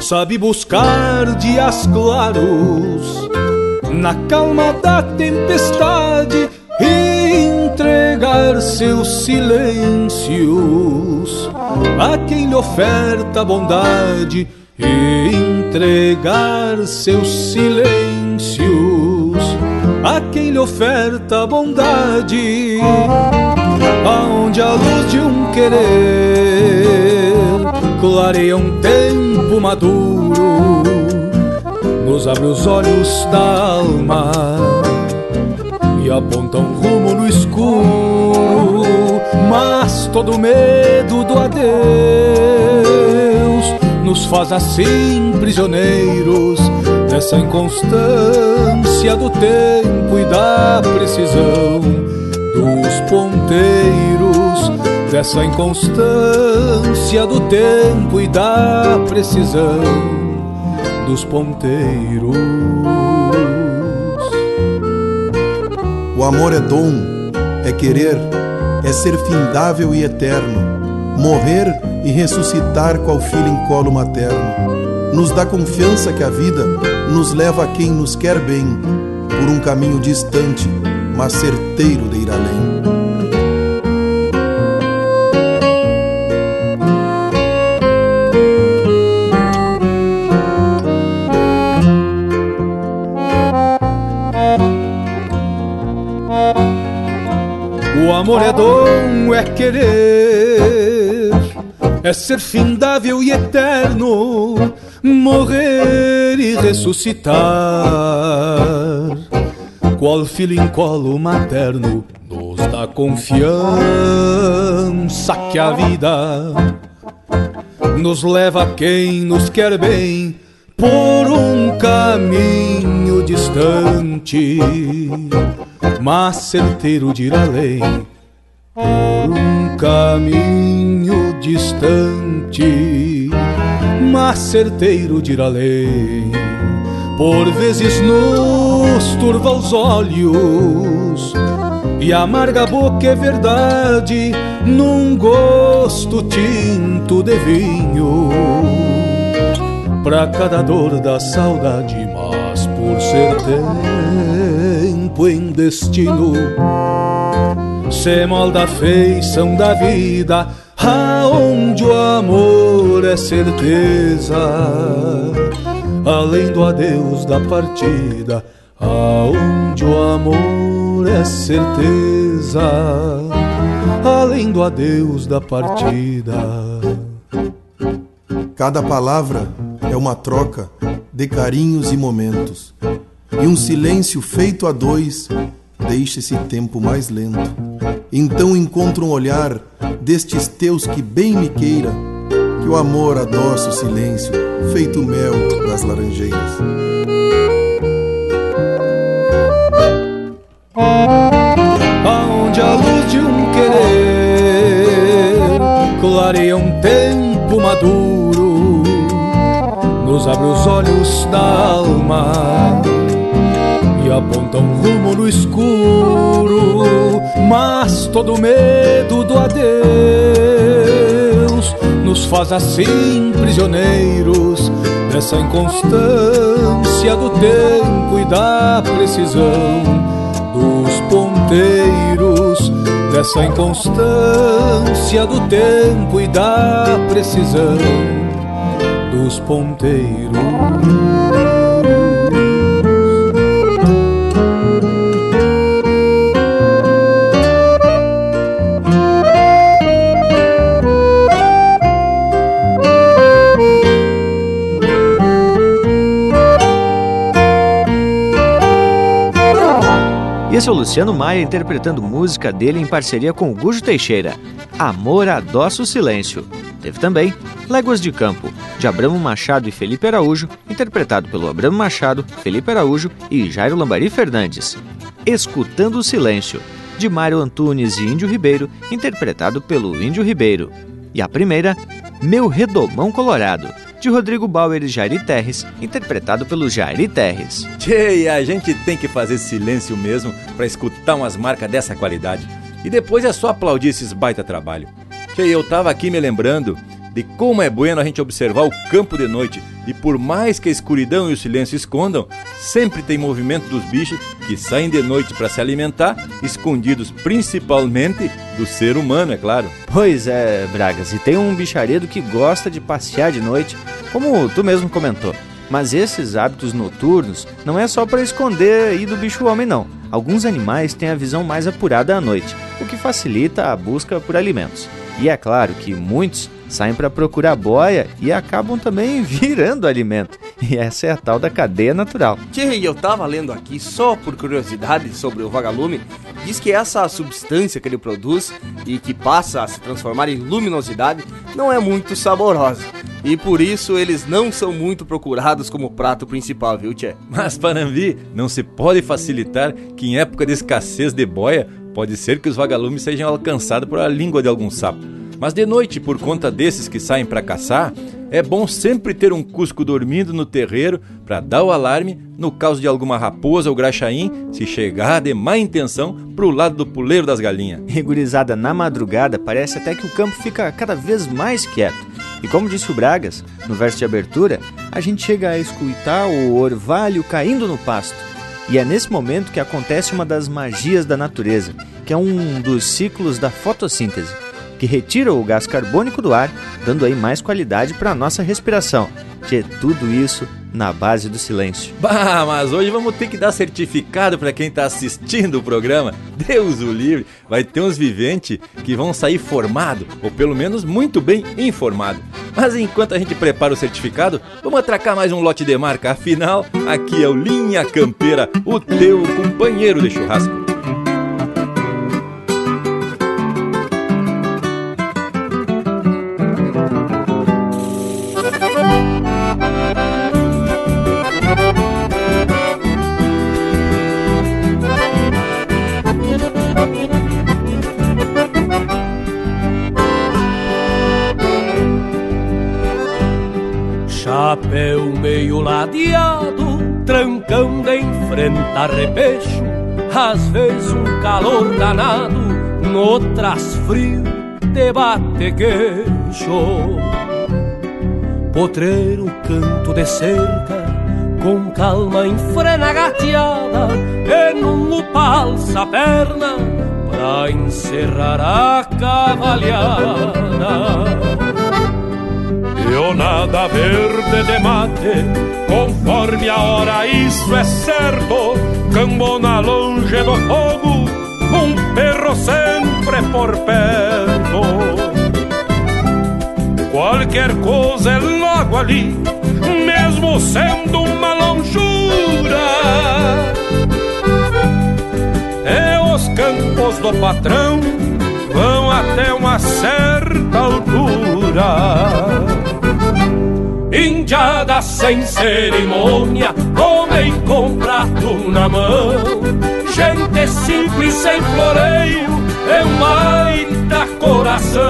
sabe buscar dias claros na calma da tempestade entregar seus silêncios a quem lhe oferta bondade entregar seus silêncios a quem lhe oferta bondade. Aonde a luz de um querer clareia um tempo maduro nos abre os olhos da alma e aponta um rumo no escuro, mas todo medo do adeus nos faz assim prisioneiros dessa inconstância do tempo e da precisão dos ponteiros, dessa inconstância do tempo e da precisão dos ponteiros. O amor é dom, é querer, é ser findável e eterno, morrer e ressuscitar qual filho em colo materno. Nos dá confiança que a vida nos leva a quem nos quer bem, por um caminho distante, mas certeiro de ir além. Amor é dom, é querer, é ser findável e eterno, morrer e ressuscitar. Qual filho em colo materno nos dá confiança que a vida nos leva quem nos quer bem por um caminho distante, mas certeiro de ir além um caminho distante, mas certeiro de ir além. Por vezes nos turva os olhos e amarga a boca é verdade num gosto tinto de vinho. Pra cada dor da saudade, mas por ser tempo em destino se molda a feição da vida, aonde o amor é certeza, além do adeus da partida, aonde o amor é certeza, além do adeus da partida. Cada palavra é uma troca de carinhos e momentos, e um silêncio feito a dois deixa esse tempo mais lento. Então encontro um olhar destes teus que bem me queira, que o amor adoça o silêncio, feito mel das laranjeiras. Aonde a luz de um querer clareia um tempo maduro, nos abre os olhos da alma aponta um rumo no escuro. Mas todo medo do adeus nos faz assim prisioneiros dessa inconstância do tempo e da precisão dos ponteiros dessa inconstância do tempo e da precisão dos ponteiros. Esse é o Luciano Maia interpretando música dele em parceria com o Gujo Teixeira, Amor Adoça o Silêncio. Teve também Léguas de Campo, de Abramo Machado e Felipe Araújo, interpretado pelo Abramo Machado, Felipe Araújo e Jairo Lambari Fernandes. Escutando o Silêncio, de Mário Antunes e Índio Ribeiro, interpretado pelo Índio Ribeiro. E a primeira, Meu Redomão Colorado, de Rodrigo Bauer e Jairi Terres, interpretado pelo Jairi Terres. Tchê, a gente tem que fazer silêncio mesmo para escutar umas marcas dessa qualidade. E depois é só aplaudir esses baita trabalho. Tchê, eu tava aqui me lembrando de como é bueno a gente observar o campo de noite. E por mais que a escuridão e o silêncio escondam, sempre tem movimento dos bichos que saem de noite para se alimentar, escondidos principalmente do ser humano, é claro. Pois é, Bragas, e tem um bicharedo que gosta de passear de noite, como tu mesmo comentou. Mas esses hábitos noturnos não é só para esconder aí do bicho homem não. Alguns animais têm a visão mais apurada à noite, o que facilita a busca por alimentos. E é claro que muitos saem para procurar boia e acabam também virando alimento. E essa é a tal da cadeia natural. Tchê, eu tava lendo aqui, só por curiosidade, sobre o vagalume, diz que essa substância que ele produz e que passa a se transformar em luminosidade não é muito saborosa. E por isso eles não são muito procurados como prato principal, viu, Tchê? Mas, Panambi, não se pode facilitar que em época de escassez de boia, pode ser que os vagalumes sejam alcançados por a língua de algum sapo. Mas de noite, por conta desses que saem para caçar, é bom sempre ter um cusco dormindo no terreiro para dar o alarme no caso de alguma raposa ou graxaim se chegar de má intenção pro lado do puleiro das galinhas. Regulizada na madrugada, parece até que o campo fica cada vez mais quieto. E como disse o Bragas, no verso de abertura, a gente chega a escutar o orvalho caindo no pasto. E é nesse momento que acontece uma das magias da natureza, que é um dos ciclos da fotossíntese que retira o gás carbônico do ar, dando aí mais qualidade para a nossa respiração. De tudo isso na base do silêncio. Bah, mas hoje vamos ter que dar certificado para quem está assistindo o programa. Deus o livre, vai ter uns viventes que vão sair formado, ou pelo menos muito bem informado. Mas enquanto a gente prepara o certificado, vamos atracar mais um lote de marca. Afinal, aqui é o Linha Campeira, o teu companheiro de churrasco. A repecho, às vezes um calor danado, noutras frio, debate queixo. Potreiro canto de cerca, com calma enfrena gateada, e num palça a perna, pra encerrar a cavalhada nada verde de mate, conforme a hora, isso é certo. Cambona longe do fogo, um perro sempre por perto. Qualquer coisa é logo ali, mesmo sendo uma longura. É os campos do patrão vão até uma certa altura. Indiada sem cerimônia, homem com prato na mão. Gente simples sem floreio, é um baita coração.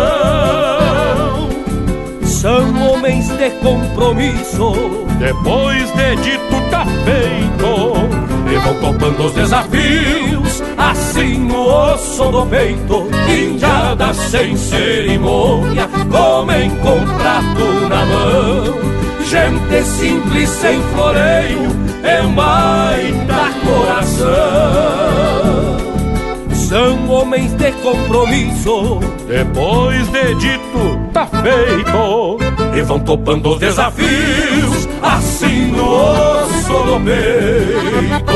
de compromisso. Depois de dito tá feito e vão topando os desafios, assim no osso do peito, indiada sem cerimônia, comem com prato na mão. Gente simples sem floreio, é um baita coração. São homens de compromisso, depois de dito tá feito, e vão topando os desafios, assim no osso do peito.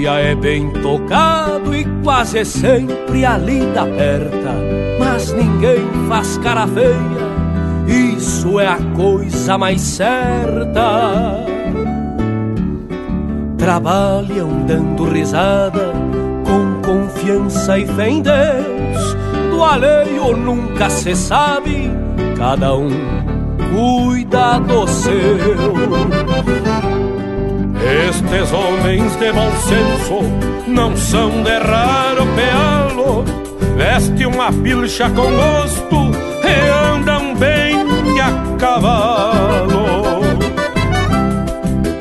Dia é bem tocado e quase sempre a lida aperta, mas ninguém faz cara feia, isso é a coisa mais certa. Trabalham dando risada, com confiança e fé em Deus, do alheio nunca se sabe, cada um cuida do seu. Estes homens de bom senso não são de raro pealo, veste uma pilcha com gosto e andam bem a cavalo.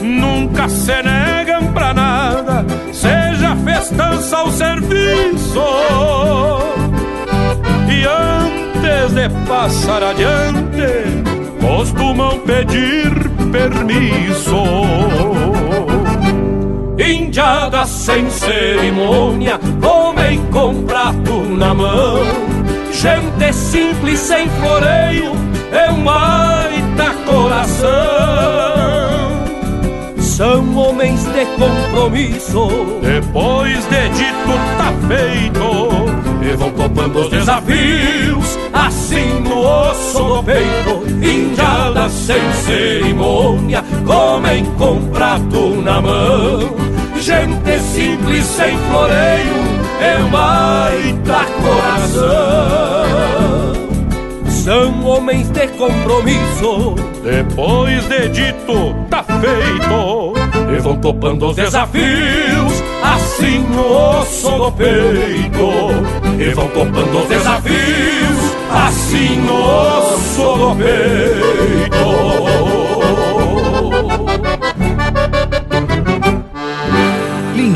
Nunca se negam pra nada, seja festança ou serviço. E antes de passar adiante, costumam pedir permisso indiada sem cerimônia, homem com prato na mão. Gente simples sem floreio, é um baita coração. São homens de compromisso, depois de dito tá feito, e vão topando os desafios, assim no osso do peito, indiada sem cerimônia, comem com prato na mão gente simples sem floreio é um baita coração. São homens de compromisso. Depois de dito, tá feito. E vão topando os desafios, assim no osso do peito. E vão topando os desafios, assim no osso do peito.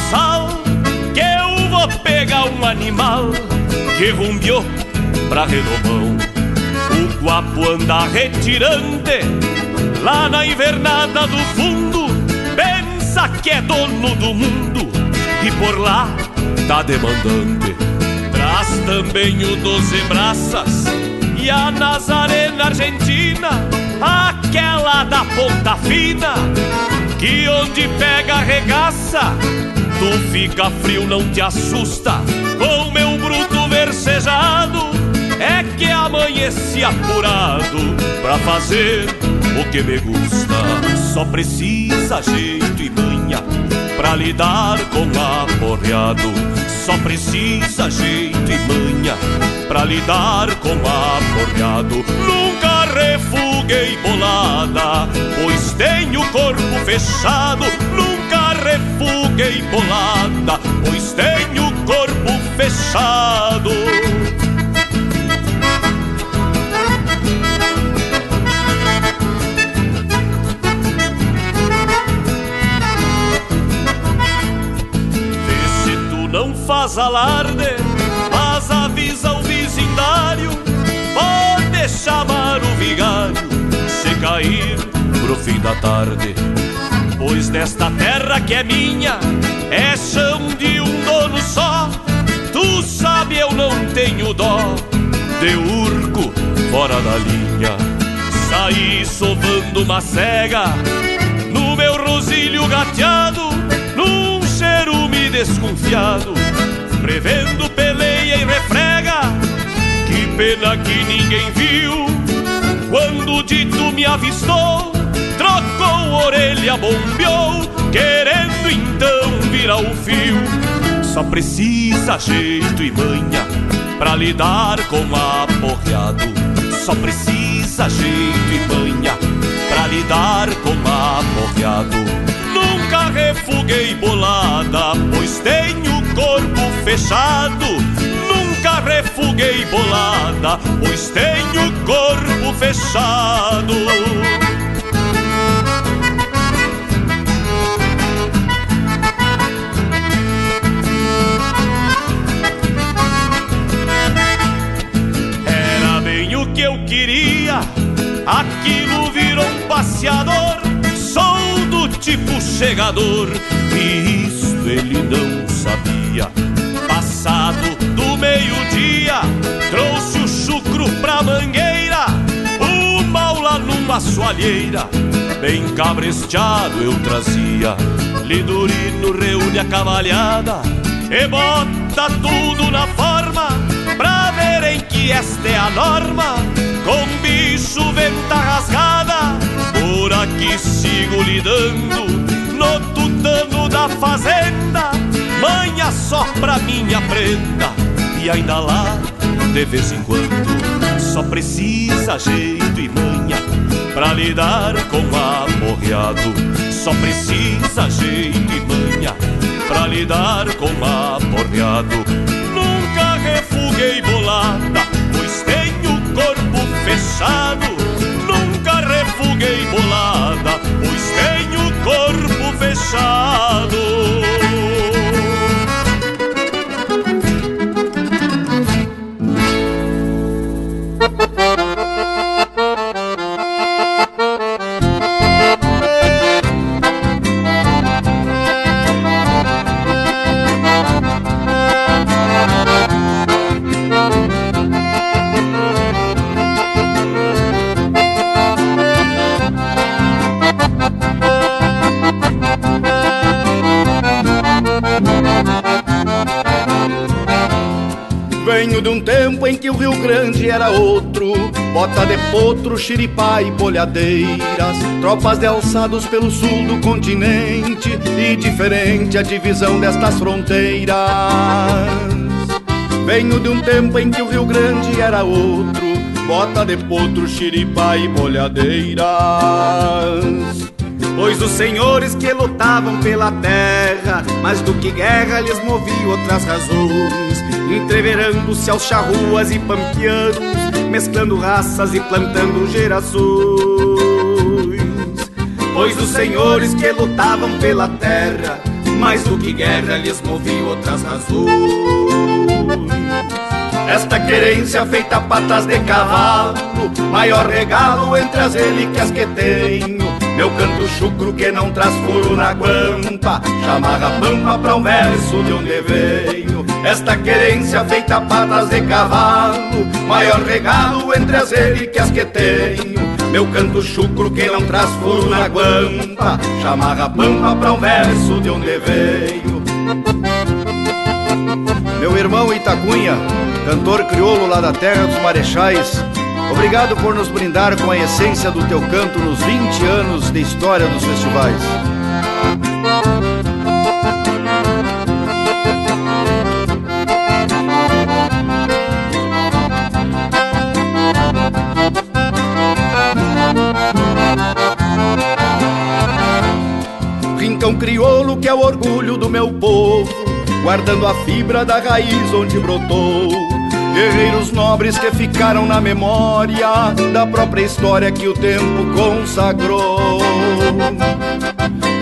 Buçal Que eu vou pegar um animal Que rumbiou pra redomão O guapo anda retirante Lá na invernada do fundo Pensa que é dono do mundo E por lá tá demandante. Traz também o Doze Braças E a Nazarena Argentina Aquela da ponta fina que onde pega regaça, tu fica frio, não te assusta. Com meu bruto versejado, é que amanhece apurado pra fazer o que me gusta. Só precisa jeito e manha pra lidar com aporreado. Só precisa jeito e manha pra lidar com aporreado. Nunca refuguei bolada, pois tenho corpo fechado. Refuguei bolada, pois tenho corpo fechado. Vê se tu não faz alarde, mas avisa o vizindário. Pode chamar o vigário se cair pro fim da tarde. Pois desta terra que é minha é chão de um dono só. Tu sabe, eu não tenho dó de urco fora da linha. Saí sovando uma cega no meu rosilho gateado, num cherume desconfiado, prevendo peleia e refrega. Que pena que ninguém viu quando o dito me avistou, trocou orelha, bombeou, querendo então virar o fio. Só precisa jeito e manha pra lidar com aporreado. Só precisa jeito e manha pra lidar com aporreado. Nunca refuguei bolada, pois tenho corpo fechado. Nunca refuguei bolada, pois tenho corpo fechado. Aquilo virou um passeador. Sou do tipo chegador, e isto ele não sabia. Passado do meio-dia, trouxe o chucro pra mangueira, mal lá numa soalheira, bem cabresteado eu trazia. Lidurino reúne a cavalhada e bota tudo na forma, pra verem que esta é a norma, com bicho venta rasgada, por aqui sigo lidando, no tutano da fazenda, manha só pra minha prenda, e ainda lá, de vez em quando, só precisa jeito e manha, pra lidar com aporreado, só precisa jeito e manha, pra lidar com aporreado. Nunca refuguei bolada, fechado. Nunca refuguei bolada, pois tenho corpo fechado. Venho de um tempo em que o Rio Grande era outro. Bota de potro, xiripá e bolhadeiras Tropas de alçados pelo sul do continente E diferente a divisão destas fronteiras. Venho de um tempo em que o Rio Grande era outro. Bota de potro, xiripá e bolhadeiras Pois os senhores que lutavam pela terra, mais do que guerra lhes movia outras razões, entreverando-se aos charruas e pampianos, mesclando raças e plantando gerações. Pois os senhores que lutavam pela terra, mais do que guerra lhes movia outras razões. Esta querência feita patas de cavalo, maior regalo entre as relíquias que tenho. Meu canto chucro que não traz furo na guampa, chamarra pampa pra um verso de onde veio. Esta querência feita patas de cavalo, maior regalo entre as relíquias que tenho. Meu canto chucro que não traz furo na guampa, chamarra pampa pra um verso de onde veio. Meu irmão Itacunha, cantor crioulo lá da terra dos Marechais, obrigado por nos brindar com a essência do teu canto nos 20 anos de história dos festivais. Rincão crioulo que é o orgulho do meu povo, guardando a fibra da raiz onde brotou. Guerreiros nobres que ficaram na memória da própria história que o tempo consagrou.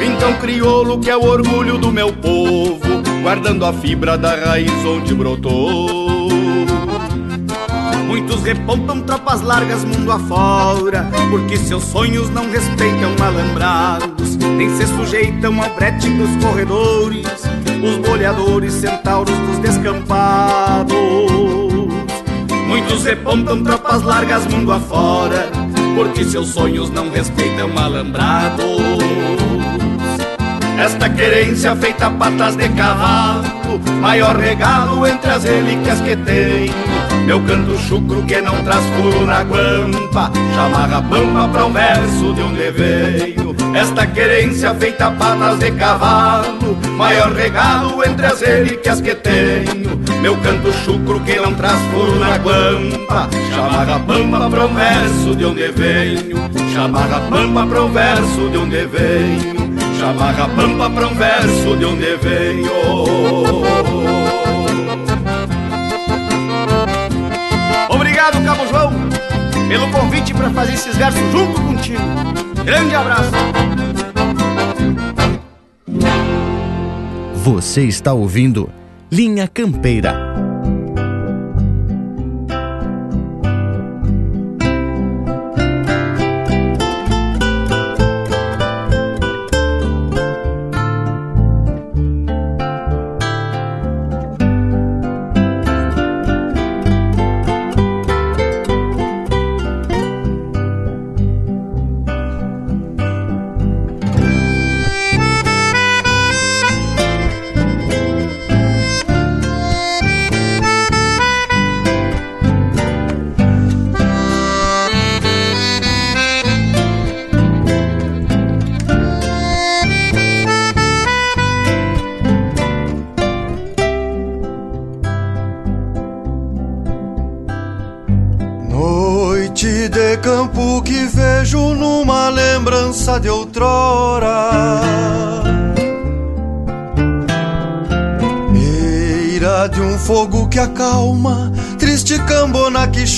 Então crioulo que é o orgulho do meu povo, guardando a fibra da raiz onde brotou. Muitos repontam tropas largas mundo afora, porque seus sonhos não respeitam malandrados. nem se sujeitam ao brete dos corredores, os boleadores centauros dos descampados. Muitos repontam tropas largas mundo afora, porque seus sonhos não respeitam alambrados. Esta querência feita patas de cavalo, maior regalo entre as relíquias que tenho. Meu canto chucro que não traz furo na guampa, chamarra pampa pra um verso de onde veio. Esta querência feita patas de cavalo, maior regalo entre as relíquias que tenho. Meu canto chucro que não traz furo na guampa, chamarra pampa um verso de onde venho. Chamarra pampa um verso de onde venho. Chamarra pampa um verso de onde venho Obrigado, Cabo João, pelo convite para fazer esses versos junto contigo. Grande abraço. Você está ouvindo Linha Campeira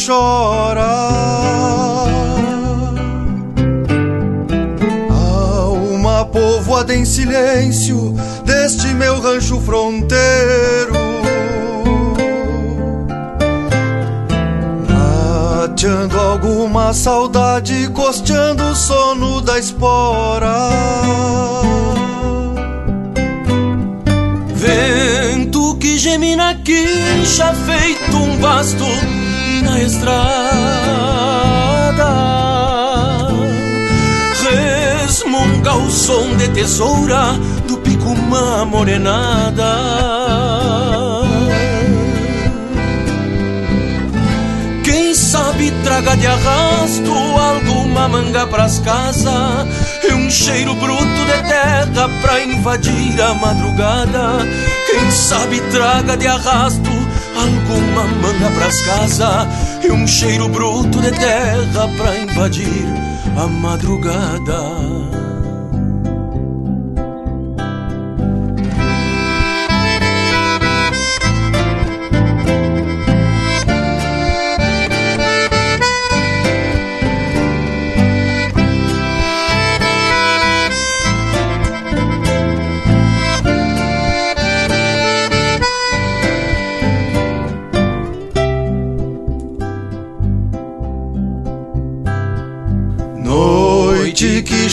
chora. Alma povoada em silêncio deste meu rancho fronteiro. Mateando alguma saudade, costeando o sono da espora. Vento que geme na quincha, feito um vasto na estrada. Resmunga o som de tesoura do picumã morenada. sabe, traga de arrasto alguma manga pras casas e um cheiro bruto de terra pra invadir a madrugada. Quem sabe, traga de arrasto alguma manga pras casas e um cheiro bruto de terra pra invadir a madrugada.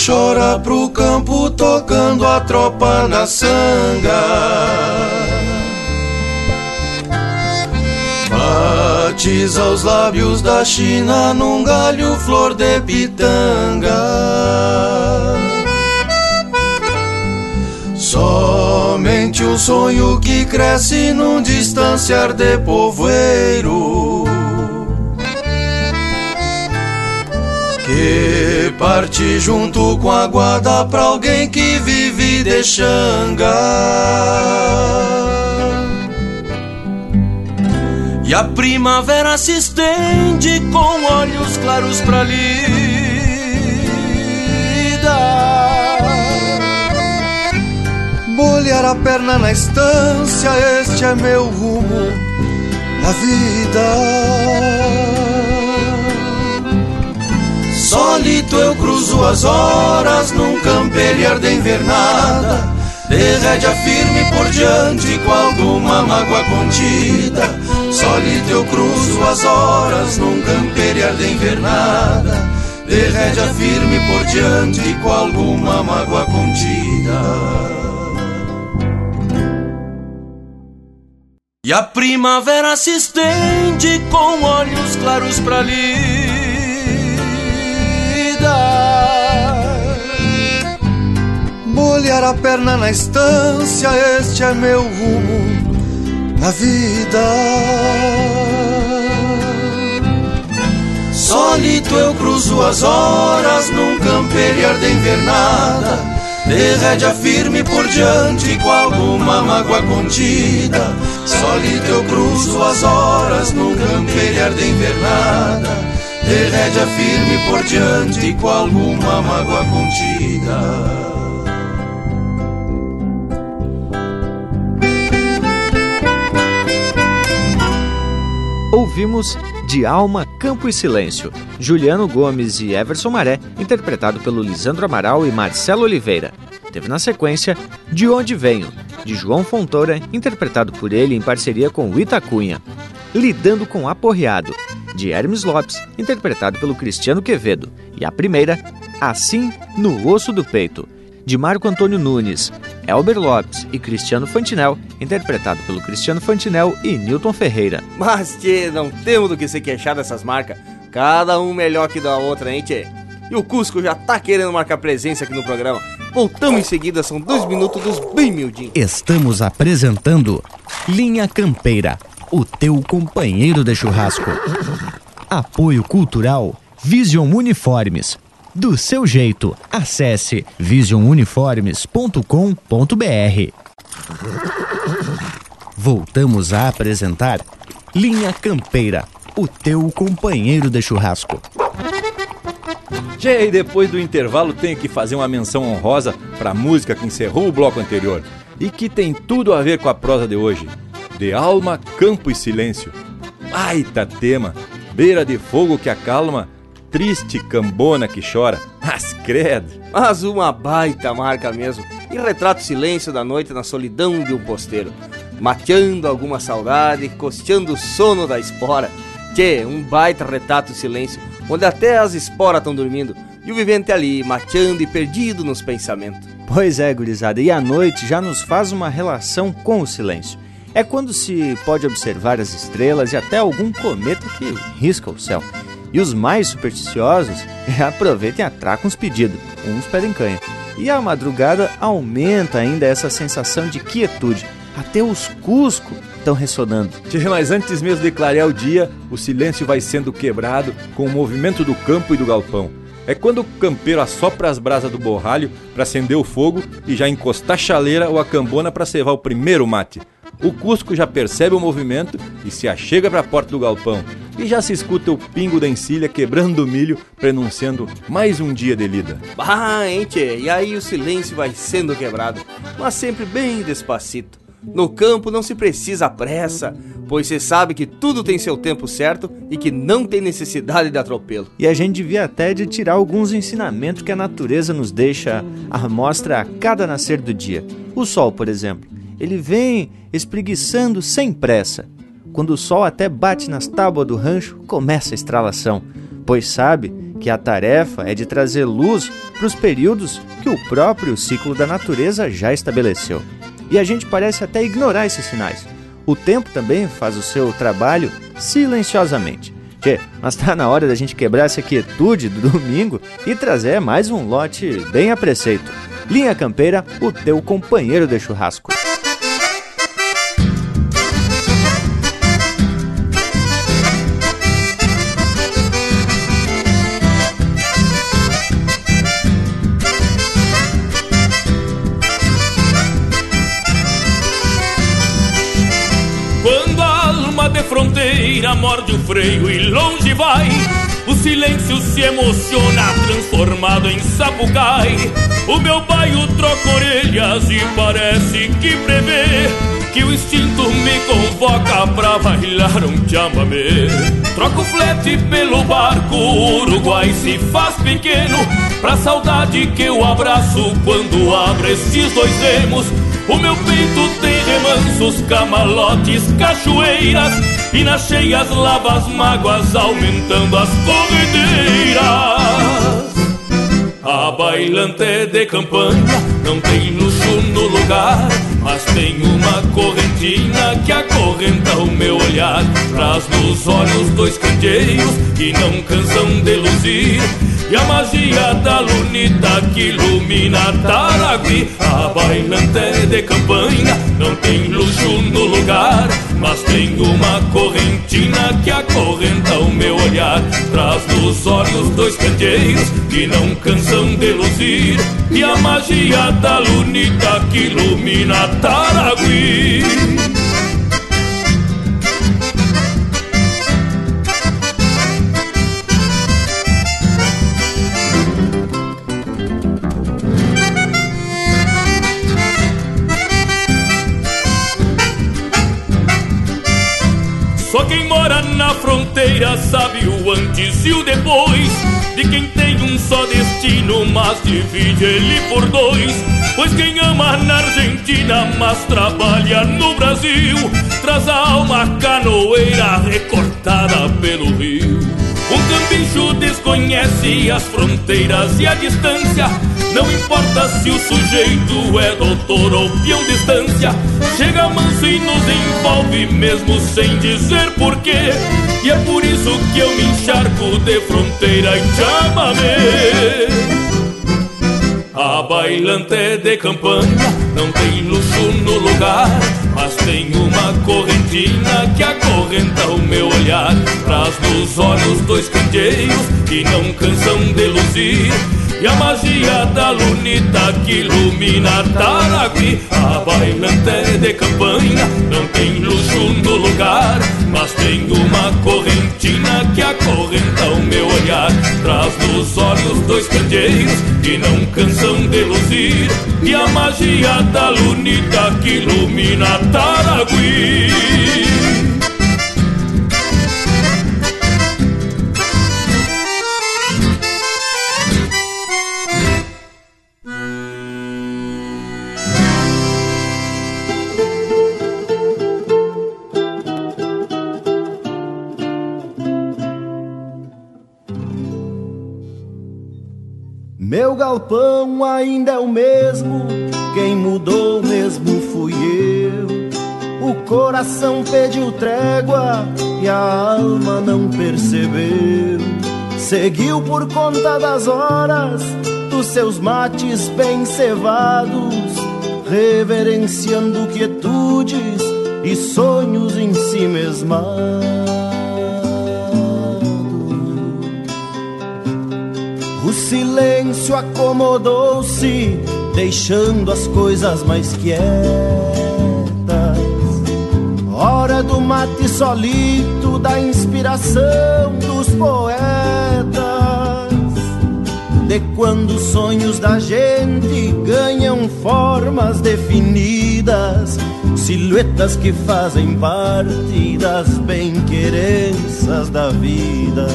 Chora pro campo tocando a tropa na sanga. Batiza os lábios da China num galho flor de pitanga. Somente um sonho que cresce num distanciar de povoeiro. Que parte junto com a guarda pra alguém que vive de xanga. E a primavera se estende com olhos claros pra lida. Bolhar a perna na estância, este é meu rumo na vida. Solito eu cruzo as horas num camperiar de invernada De rédea firme por diante com alguma mágoa contida Solito eu cruzo as horas num camperiar de invernada de rédea firme por diante com alguma mágoa contida. E a primavera se estende com olhos claros pra lida. Molhar a perna na estância, este é meu rumo na vida. Solito eu cruzo as horas num camperiar de invernada De rédea firme por diante com alguma mágoa contida Solito eu cruzo as horas num camperiar de invernada De rédea firme por diante com alguma mágoa contida Ouvimos De Alma, Campo e Silêncio, Juliano Gomes e Everson Maré, interpretado pelo Lisandro Amaral e Marcelo Oliveira. Teve na sequência De Onde Venho, de João Fontoura, interpretado por ele em parceria com Itacunha. Lidando com Aporreado, de Hermes Lopes, interpretado pelo Cristiano Quevedo. E a primeira, Assim no Osso do Peito, de Marco Antônio Nunes, Elber Lopes e Cristiano Fantinel, interpretado pelo Cristiano Fantinel e Newton Ferreira. Mas, tchê, não temos do que se queixar dessas marcas. Cada um melhor que da outra, hein, tchê? E o Cusco já tá querendo marcar presença aqui no programa. Voltamos em seguida, são dois minutos dos bem miudinhos. Estamos apresentando Linha Campeira, o teu companheiro de churrasco. Apoio Cultural Vision Uniformes do seu jeito. Acesse visionuniformes.com.br. Voltamos a apresentar Linha Campeira, o teu companheiro de churrasco. E depois do intervalo tenho que fazer uma menção honrosa para a música que encerrou o bloco anterior e que tem tudo a ver com a prosa de hoje. De alma, campo e silêncio. Baita tema, beira de fogo que acalma triste cambona que chora. Mas credo. Mas uma baita marca mesmo. E retrata o silêncio da noite na solidão de um posteiro. Mateando alguma saudade, costeando o sono da espora. Tchê, um baita retrato silêncio, onde até as esporas estão dormindo. E o vivente ali, mateando e perdido nos pensamentos. Pois é, gurizada, e a noite já nos faz uma relação com o silêncio. É quando se pode observar as estrelas e até algum cometa que risca o céu. E os mais supersticiosos aproveitem e atracam os pedidos, uns pedem canha. E a madrugada aumenta ainda essa sensação de quietude. Até os Cusco estão ressonando. Mas antes mesmo de clarear o dia, o silêncio vai sendo quebrado com o movimento do campo e do galpão. É quando o campeiro assopra as brasas do borralho para acender o fogo e já encostar a chaleira ou a cambona para cevar o primeiro mate. O Cusco já percebe o movimento e se achega para a porta do galpão. E já se escuta o pingo da encilha quebrando o milho, prenunciando mais um dia de lida. Bah, hein, tchê? E aí o silêncio vai sendo quebrado, mas sempre bem despacito. No campo não se precisa pressa, pois você sabe que tudo tem seu tempo certo e que não tem necessidade de atropelo. E a gente devia até de tirar alguns ensinamentos que a natureza nos deixa à mostra a cada nascer do dia. O sol, por exemplo, ele vem espreguiçando sem pressa. Quando o sol até bate nas tábuas do rancho, começa a estralação, pois sabe que a tarefa é de trazer luz para os períodos que o próprio ciclo da natureza já estabeleceu. E a gente parece até ignorar esses sinais. O tempo também faz o seu trabalho silenciosamente. Tchê, mas tá na hora da gente quebrar essa quietude do domingo e trazer mais um lote bem a preceito. Linha Campeira, o teu companheiro de churrasco. Freio e longe vai. O silêncio se emociona, transformado em sapucai. O meu baio troca orelhas e parece que prevê que o instinto me convoca pra bailar um chamamé. Troco flete pelo barco, o Uruguai se faz pequeno. Pra saudade que eu abraço quando abro estes dois remos. O meu peito tem remansos, camalotes, cachoeiras E nas cheias lava as mágoas, aumentando as corredeiras A bailante de campanha não tem luxo no lugar, mas tem uma correntina que acorrenta o meu olhar. Traz nos olhos dois candeeiros que não cansam de luzir. E a magia da lunita que ilumina Taragui A bailante de campanha não tem luxo no lugar Mas tem uma correntina que acorrenta o meu olhar. Traz nos olhos dois candeeiros que não cansam de luzir E a magia da lunita que ilumina Taragui Só quem mora na fronteira sabe o antes e o depois. De quem tem um só destino, mas divide ele por dois. Pois quem ama na Argentina, mas trabalha no Brasil Traz a alma canoeira recortada pelo rio. Um cambicho desconhece as fronteiras e a distância Não importa se o sujeito é doutor ou peão distância Chega manso e nos envolve mesmo sem dizer porquê E é por isso que eu me encharco de fronteira e chamamé a bailante de campanha não tem luxo no lugar, mas tem uma correntina que acorrenta o meu olhar. Traz nos olhos dois candeeiros que não cansam de luzir. E a magia da lunita que ilumina Taragui A bailante de campanha não tem luxo no lugar Mas tem uma correntina que acorrenta o meu olhar. Traz nos olhos dois candeeiros que não cansam de luzir. E a magia da lunita que ilumina Taragui galpão ainda é o mesmo, quem mudou mesmo fui eu. O coração pediu trégua e a alma não percebeu. Seguiu por conta das horas dos seus mates bem cevados, reverenciando quietudes e sonhos em si mesmados. O silêncio acomodou-se, deixando as coisas mais quietas. Hora do mate solito, da inspiração dos poetas. De quando os sonhos da gente ganham formas definidas, silhuetas que fazem parte das bem-querenças da vida.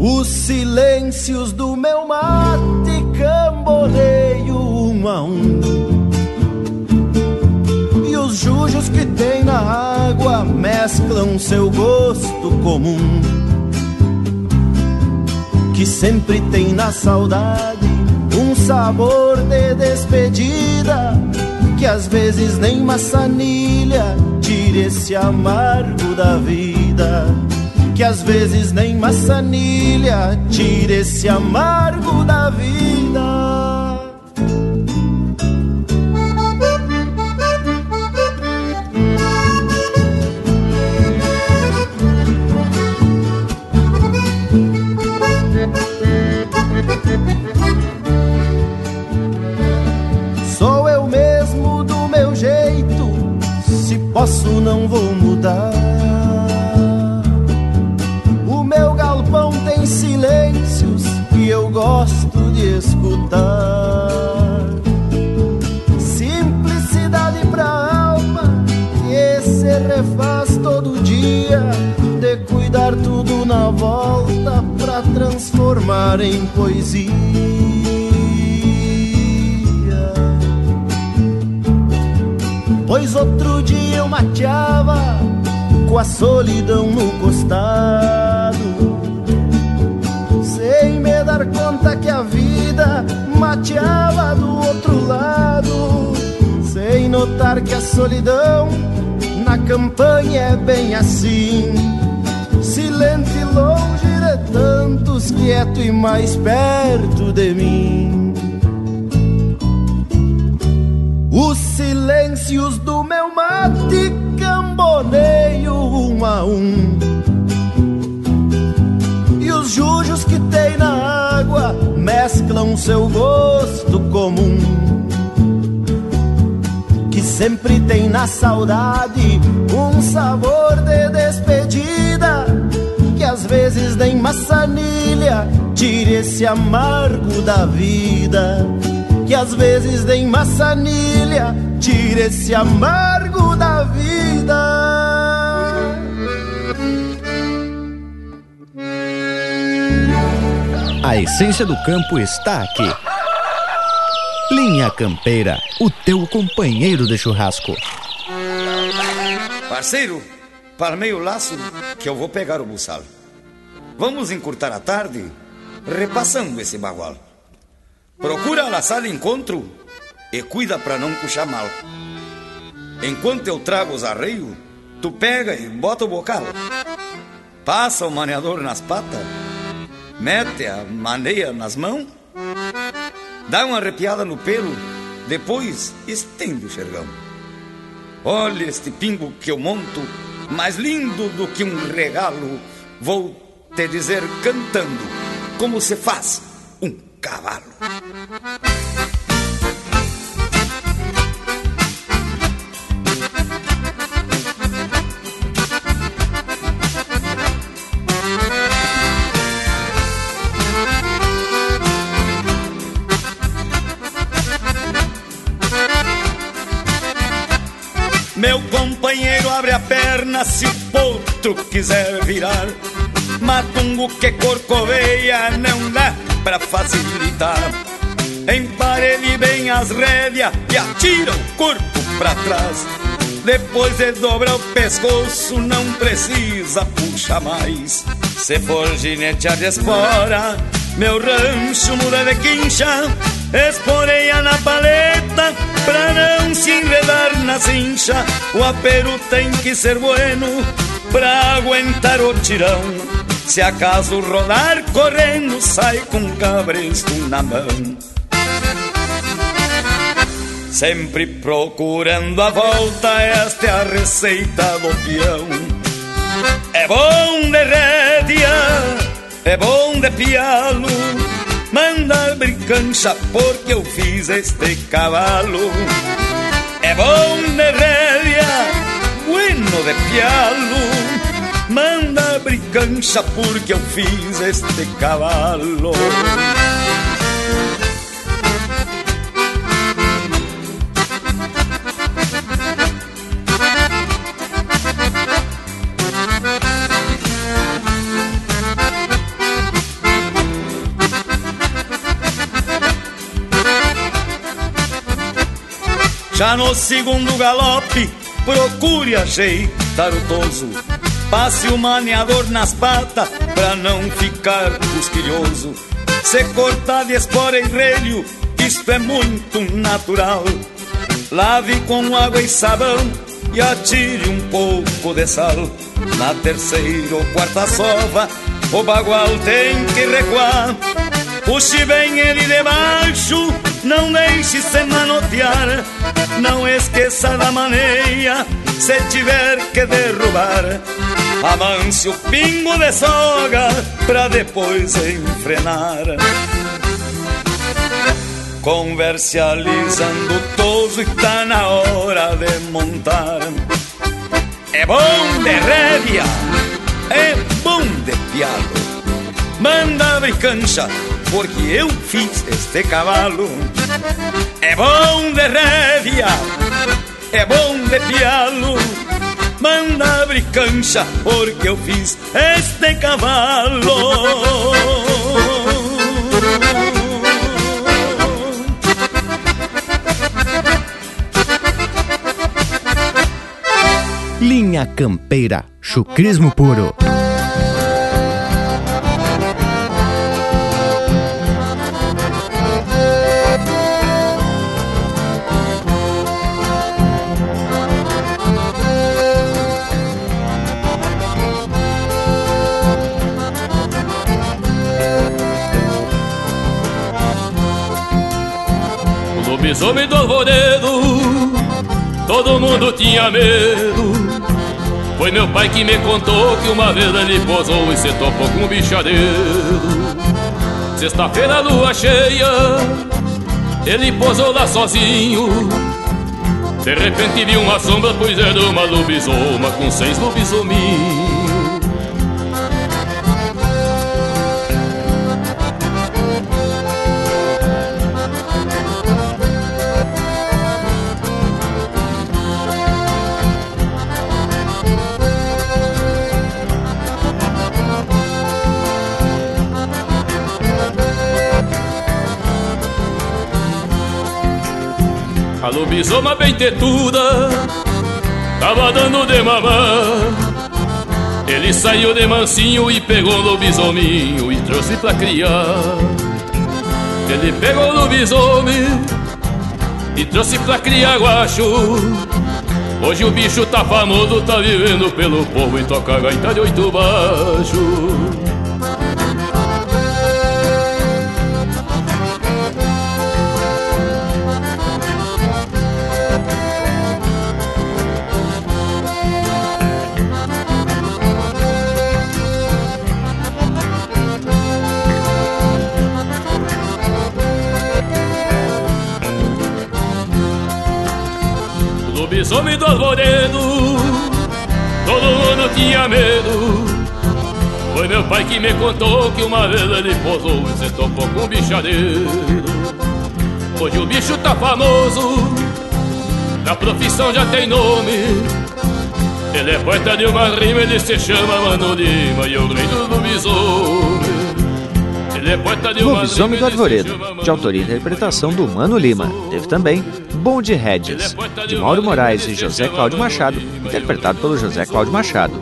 Os silêncios do meu mate camboneio um a um. E os jujos que tem na água mesclam seu gosto comum. Que sempre tem na saudade um sabor de despedida. Que às vezes nem maçanilha tira esse amargo da vida que às vezes nem maçanilha tira esse amargo da vida. Sou eu mesmo do meu jeito, se posso não vou escutar. Simplicidade pra alma que se refaz todo dia, de cuidar tudo na volta pra transformar em poesia. Pois outro dia eu mateava com a solidão no costado, conta que a vida mateava do outro lado, sem notar que a solidão na campanha é bem assim. Silente e longe de tantos, quieto e mais perto de mim. Os silêncios do meu mate camboneio um a um os jujos que tem na água mesclam seu gosto comum. Que sempre tem na saudade um sabor de despedida. Que às vezes nem maçanilha tire esse amargo da vida. Que às vezes nem maçanilha tire esse amargo da vida. A essência do campo está aqui. Linha Campeira, o teu companheiro de churrasco. Parceiro, palmei o laço que eu vou pegar o buçal. Vamos encurtar a tarde repassando esse bagual. Procura laçar encontro e cuida para não puxar mal. Enquanto eu trago os arreios, tu pega e bota o bocal. Passa o maneador nas patas mete a maneia nas mãos, dá uma arrepiada no pelo, depois estende o xergão. Olha este pingo que eu monto, mais lindo do que um regalo, vou te dizer cantando como se faz um cavalo. Perna se o potro quiser virar. Matungo que corcoveia não dá pra facilitar. Emparelhe bem as rédeas e atira o corpo pra trás. Depois de o pescoço, não precisa puxar mais. Se for ginetear de espora, meu rancho muda de quincha. Esporeia na paleta pra não se enredar na cincha. O apero tem que ser bueno pra aguentar o tirão. Se acaso rodar correndo, sai com cabresto na mão. Sempre procurando a volta, esta é a receita do peão. É bom de rédea, é bom de pialo mandar brincancha porque eu fiz este cavalo. É bom de rédea, bueno de pialo, manda brincancha porque eu fiz este cavalo. Já no segundo galope, procure ajeitar o toso. Passe o maneador nas patas pra não ficar cosquilhoso. Se cortar de espora e relho, isto é muito natural. Lave com água e sabão e atire um pouco de sal. Na terceira ou quarta sova, o bagual tem que recuar. Puxe bem ele debaixo, não deixe se manotear. Não esqueça da maneira, se tiver que derrubar. Avance o pingo de soga, pra depois enfrenar. Converse alisando o e tá na hora de montar. É bom de rédea, é bom de pialo. Manda cancha porque eu fiz este cavalo. É bom de rédea, é bom de pialo. Manda abrir cancha, porque eu fiz este cavalo. Linha Campeira, chucrismo puro. Lobisomem do alvoredo, todo mundo tinha medo. Foi meu pai que me contou que uma vez ele posou e se topou com um bichadeiro. Sexta-feira, lua cheia, ele posou lá sozinho. De repente viu uma sombra, pois era uma lobisoma com seis lobisominhos. A lobisoma bem tetuda Tava dando de mamar Ele saiu de mansinho e pegou o lobisominho E trouxe pra criar. Ele pegou o lobisomem E trouxe pra criar guacho. Hoje o bicho tá famoso, tá vivendo pelo povo E toca gaita de oito baixo alvoredo Todo mundo tinha medo. Foi meu pai que me contou que uma vez ele posou e se topou com um bichadeiro. Hoje o bicho tá famoso Na profissão já tem nome. Ele é poeta de uma rima, ele se chama Mano Lima E o rei do lobisomem. Ele é poeta de uma Lobisomem do Arvoredo, de autoria e interpretação do Mano Lima. Teve também Bonde Regis, de Mauro Moraes e José Cláudio Machado, interpretado pelo José Cláudio Machado.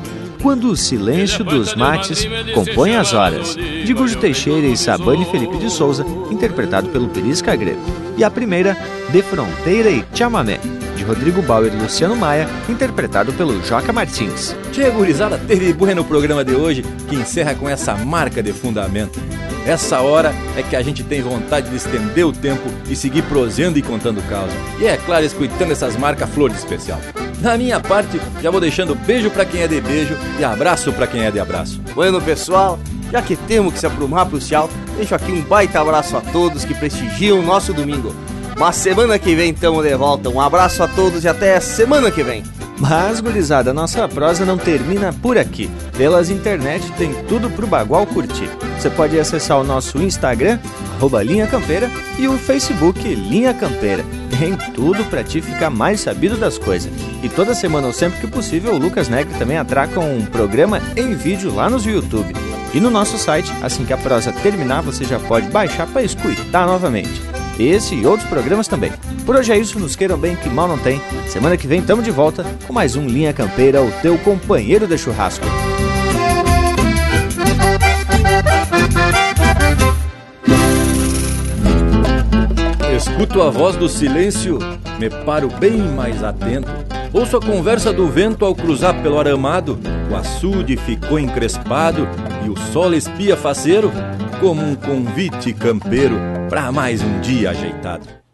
Quando o silêncio dos mates compõe as horas, de Gujo Teixeira e Sabane Felipe de Souza, interpretado pelo Peris Cagredo. E a primeira, De Fronteira e Chamamé, de Rodrigo Bauer e Luciano Maia, interpretado pelo Joca Martins. Tia gurizada, teve burra no programa de hoje que encerra com essa marca de fundamento. Essa hora é que a gente tem vontade de estender o tempo e seguir prosendo e contando causa. E é claro, escutando essas marcas flor de especial. Da minha parte, já vou deixando beijo pra quem é de beijo e abraço pra quem é de abraço. Bueno, pessoal, já que temos que se aprumar pro tchau, deixo aqui um baita abraço a todos que prestigiam o nosso domingo. Mas semana que vem estamos de volta. Um abraço a todos e até semana que vem. Mas, gurizada, nossa prosa não termina por aqui. Pelas internet tem tudo pro Bagual curtir. Você pode acessar o nosso Instagram, arroba Linha Campeira, e o Facebook Linha Campeira. Tem tudo pra ti ficar mais sabido das coisas. E toda semana ou sempre que possível, o Lucas Negri também atraca um programa em vídeo lá no YouTube. E no nosso site, assim que a prosa terminar, você já pode baixar para escutar novamente. Esse e outros programas também. Por hoje é isso, nos queiram bem que mal não tem. Semana que vem estamos de volta com mais um Linha Campeira, o teu companheiro de churrasco. Escuto a voz do silêncio, me paro bem mais atento. Ouço a conversa do vento ao cruzar pelo aramado. O açude ficou encrespado e o sol espia faceiro como um convite campeiro para mais um dia ajeitado.